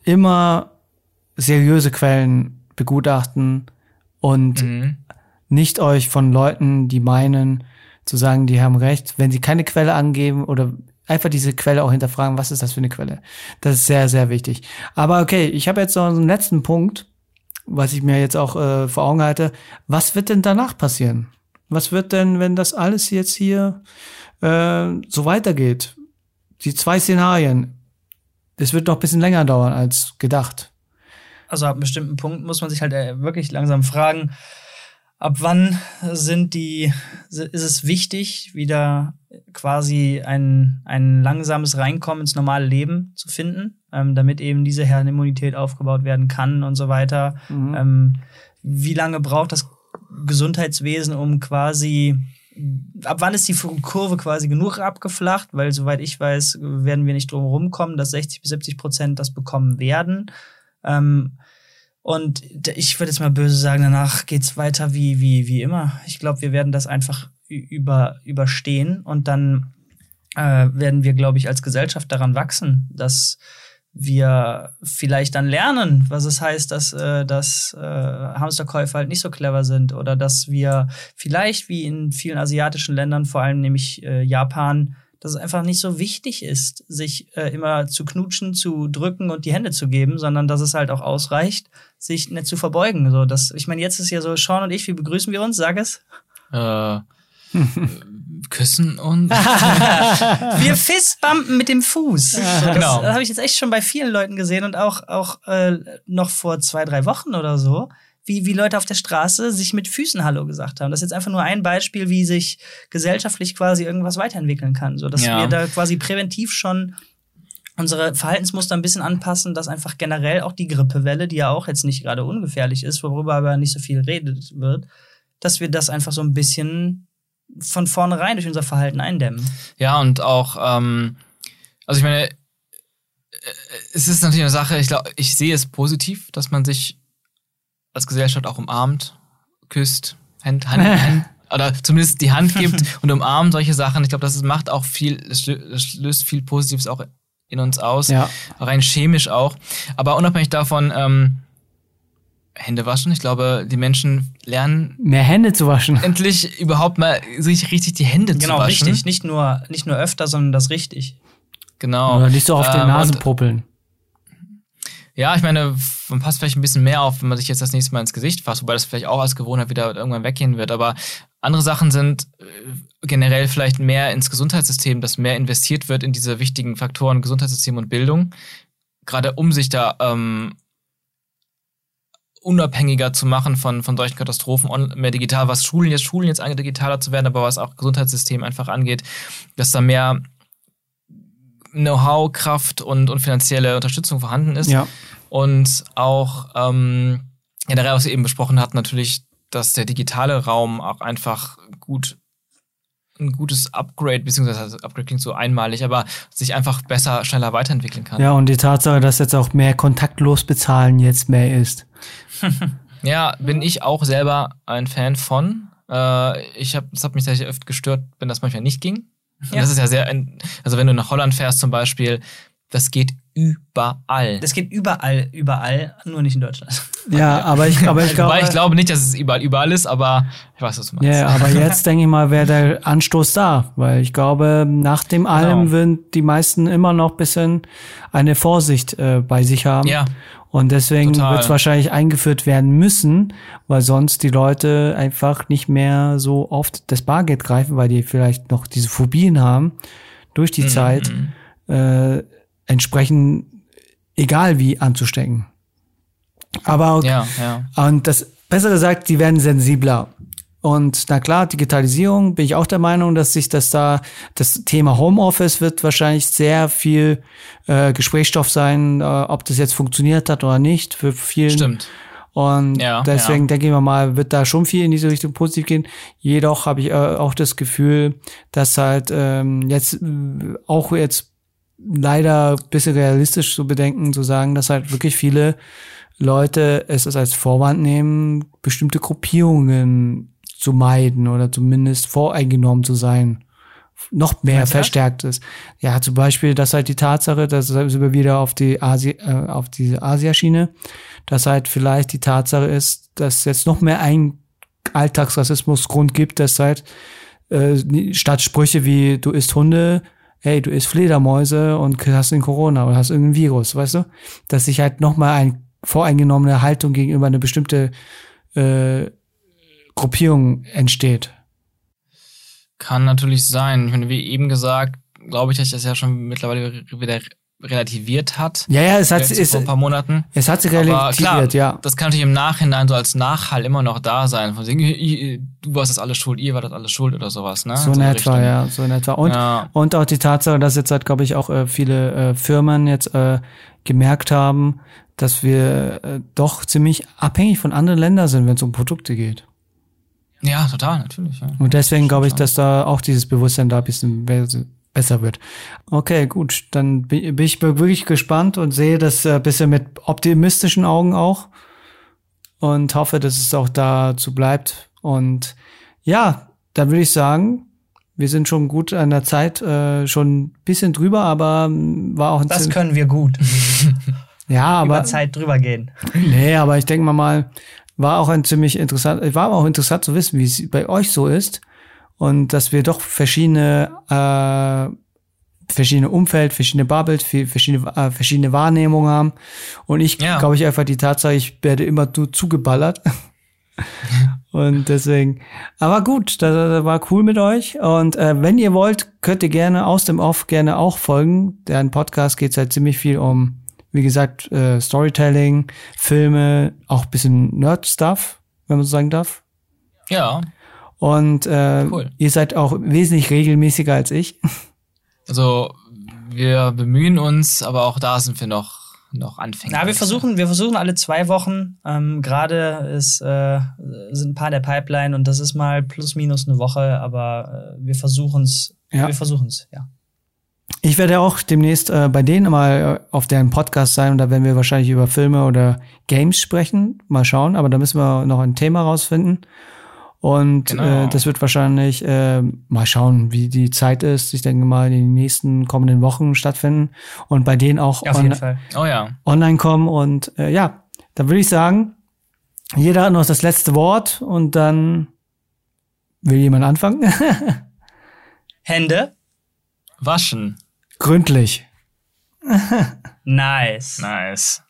immer seriöse Quellen begutachten und mhm. nicht euch von Leuten, die meinen, zu sagen, die haben recht, wenn sie keine Quelle angeben oder einfach diese Quelle auch hinterfragen, was ist das für eine Quelle. Das ist sehr, sehr wichtig. Aber okay, ich habe jetzt noch einen letzten Punkt, was ich mir jetzt auch äh, vor Augen halte. Was wird denn danach passieren? Was wird denn, wenn das alles jetzt hier äh, so weitergeht? Die zwei Szenarien. Das wird noch ein bisschen länger dauern als gedacht. Also ab einem bestimmten Punkt muss man sich halt äh, wirklich langsam fragen, ab wann sind die, ist es wichtig, wieder quasi ein, ein langsames Reinkommen ins normale Leben zu finden, ähm, damit eben diese Herdenimmunität aufgebaut werden kann und so weiter. Mhm. Ähm, wie lange braucht das Gesundheitswesen, um quasi ab wann ist die Kurve quasi genug abgeflacht? Weil soweit ich weiß, werden wir nicht drum herum kommen, dass 60 bis 70 Prozent das bekommen werden. Ähm, und ich würde jetzt mal böse sagen, danach geht's weiter wie, wie, wie immer. Ich glaube, wir werden das einfach über, überstehen und dann äh, werden wir, glaube ich, als Gesellschaft daran wachsen, dass wir vielleicht dann lernen, was es heißt, dass, äh, dass äh, Hamsterkäufe halt nicht so clever sind oder dass wir vielleicht wie in vielen asiatischen Ländern, vor allem nämlich äh, Japan, dass es einfach nicht so wichtig ist, sich äh, immer zu knutschen, zu drücken und die Hände zu geben, sondern dass es halt auch ausreicht, sich nicht zu verbeugen. So, das, ich meine, jetzt ist ja so, Sean und ich, wie begrüßen wir uns? Sag es. Äh, küssen und wir fistbumpen mit dem Fuß. Das Genau. habe ich jetzt echt schon bei vielen Leuten gesehen und auch auch äh, noch vor zwei drei Wochen oder so, wie wie Leute auf der Straße sich mit Füßen Hallo gesagt haben. Das ist jetzt einfach nur ein Beispiel, wie sich gesellschaftlich quasi irgendwas weiterentwickeln kann, so dass Ja. wir da quasi präventiv schon unsere Verhaltensmuster ein bisschen anpassen, dass einfach generell auch die Grippewelle, die ja auch jetzt nicht gerade ungefährlich ist, worüber aber nicht so viel redet wird, dass wir das einfach so ein bisschen von vornherein durch unser Verhalten eindämmen. Ja, und auch, ähm, also ich meine, äh, es ist natürlich eine Sache, ich glaube, ich sehe es positiv, dass man sich als Gesellschaft auch umarmt, küsst, Hand, Hand, Hand oder zumindest die Hand gibt und umarmt solche Sachen. Ich glaube, das macht auch viel, es löst viel Positives auch in uns aus, Ja. rein chemisch auch. Aber unabhängig davon, ähm, Hände waschen. Ich glaube, die Menschen lernen Mehr Hände zu waschen. endlich überhaupt mal sich richtig die Hände zu Genau, waschen. richtig. Nicht nur, nicht nur öfter, sondern das richtig. Genau. Oder nicht so auf Ähm, Nase und- puppeln. Ja, ich meine, man passt vielleicht ein bisschen mehr auf, wenn man sich jetzt das nächste Mal ins Gesicht fasst, wobei das vielleicht auch als Gewohnheit wieder irgendwann weggehen wird. Aber andere Sachen sind äh, generell vielleicht mehr ins Gesundheitssystem, dass mehr investiert wird in diese wichtigen Faktoren Gesundheitssystem und Bildung. Gerade um sich da ähm, unabhängiger zu machen von, von solchen Katastrophen, mehr digital, was Schulen jetzt, Schulen jetzt angeht, digitaler zu werden, aber was auch Gesundheitssystem einfach angeht, dass da mehr Know-how, Kraft und, und finanzielle Unterstützung vorhanden ist. Ja. Und auch ähm, generell, was wir eben besprochen hatten, natürlich, dass der digitale Raum auch einfach gut ein gutes Upgrade, beziehungsweise also Upgrade klingt so einmalig, aber sich einfach besser, schneller weiterentwickeln kann. Ja, und die Tatsache, dass jetzt auch mehr kontaktlos bezahlen jetzt mehr ist. Ja, bin ich auch selber ein Fan von. Äh, ich habe, das hat mich tatsächlich oft gestört, wenn das manchmal nicht ging. Ja. Das ist ja sehr, ein- also wenn du nach Holland fährst zum Beispiel, das geht überall. Das geht überall, überall, nur nicht in Deutschland. Ja, aber ich, aber ich glaube. Wobei ich glaube nicht, dass es überall überall ist, aber ich weiß, was du meinst. Ja, aber jetzt denke ich mal, wäre der Anstoß da, weil ich glaube, nach dem allem Genau. würden die meisten immer noch bisschen eine Vorsicht äh, bei sich haben. Ja. Und deswegen wird es wahrscheinlich eingeführt werden müssen, weil sonst die Leute einfach nicht mehr so oft das Bargeld greifen, weil die vielleicht noch diese Phobien haben durch Mhm, die Zeit, äh, entsprechend egal wie anzustecken. Aber Ja, ja. und das, besser gesagt, die werden sensibler. Und na klar, Digitalisierung, bin ich auch der Meinung, dass sich das da, das Thema Homeoffice wird wahrscheinlich sehr viel äh, Gesprächsstoff sein, äh, ob das jetzt funktioniert hat oder nicht, für vielen. Stimmt. Und Ja, deswegen ja. denke ich mir mal, wird da schon viel in diese Richtung positiv gehen. Jedoch habe ich äh, auch das Gefühl, dass halt ähm, jetzt äh, auch jetzt leider ein bisschen realistisch zu bedenken, zu sagen, dass halt wirklich viele Leute es als Vorwand nehmen, bestimmte Gruppierungen zu meiden oder zumindest voreingenommen zu sein. Noch mehr Meinst du das? verstärkt ist. Ja, zum Beispiel, dass halt die Tatsache, dass sind wir wieder auf die Asi äh, auf diese Asiaschiene, dass halt vielleicht die Tatsache ist, dass jetzt noch mehr ein Alltagsrassismusgrund gibt, dass halt äh, statt Sprüche wie du isst Hunde, hey, du isst Fledermäuse und hast den Corona oder hast irgendein Virus, weißt du? Dass sich halt nochmal eine voreingenommene Haltung gegenüber eine bestimmte äh, Gruppierung entsteht. Kann natürlich sein. Ich meine, wie eben gesagt, glaube ich, dass das ja schon mittlerweile wieder relativiert hat. Ja, ja, es hat, es, vor ein paar Monaten. es hat sich Aber relativiert, klar, ja. das kann natürlich im Nachhinein so als Nachhall immer noch da sein. Von wegen, du warst das alles schuld, ihr wart das alles schuld oder sowas, ne? So in die etwa, Richtung. ja, so in etwa. Und, Ja. und auch die Tatsache, dass jetzt halt, glaube ich, auch äh, viele äh, Firmen jetzt äh, gemerkt haben, dass wir äh, doch ziemlich abhängig von anderen Ländern sind, wenn es um Produkte geht. Ja, total, natürlich. Ja. Und deswegen glaube ich, dass da auch dieses Bewusstsein da ein bisschen be- besser wird. Okay, gut, dann bi- bin ich wirklich gespannt und sehe das ein bisschen mit optimistischen Augen auch und hoffe, dass es auch dazu bleibt. Und ja, dann würde ich sagen, wir sind schon gut an der Zeit, äh, schon ein bisschen drüber, aber mm, war auch ein Das bisschen- können wir gut. ja, aber Über Zeit drüber gehen. Nee, aber ich denke mal mal, war auch ein ziemlich interessant, war aber auch interessant zu wissen, wie es bei euch so ist und dass wir doch verschiedene äh, verschiedene Umfeld, verschiedene Bubbles, verschiedene äh, verschiedene Wahrnehmungen haben und ich Ja. glaube ich einfach die Tatsache, ich werde immer nur zugeballert. Und deswegen, aber gut, das, das war cool mit euch. Und äh, wenn ihr wollt, könnt ihr gerne aus dem Off gerne auch folgen. Deren Podcast geht halt ziemlich viel um, wie gesagt, äh, Storytelling, Filme, auch ein bisschen Nerd-Stuff, wenn man so sagen darf. ja, Und äh, Cool. ihr seid auch wesentlich regelmäßiger als ich. also wir bemühen uns, aber auch da sind wir noch, noch Anfänger. Na, wir versuchen, wir versuchen alle zwei Wochen. Ähm, Gerade ist äh, sind ein paar der Pipeline und das ist mal plus minus eine Woche, aber äh, wir versuchen es. Ja. Wir versuchen es, ja. Ich werde auch demnächst äh, bei denen mal äh, auf deren Podcast sein und da werden wir wahrscheinlich über Filme oder Games sprechen. Mal schauen, aber da müssen wir noch ein Thema rausfinden. Und Genau. äh, das wird wahrscheinlich äh, mal schauen, wie die Zeit ist. Ich denke mal, in den nächsten kommenden Wochen stattfinden und bei denen auch Auf on jeden Fall. Oh ja. online kommen. Und äh, ja, dann würde ich sagen, jeder hat noch das letzte Wort und dann will jemand anfangen? Hände. Waschen. Gründlich. Nice. Nice.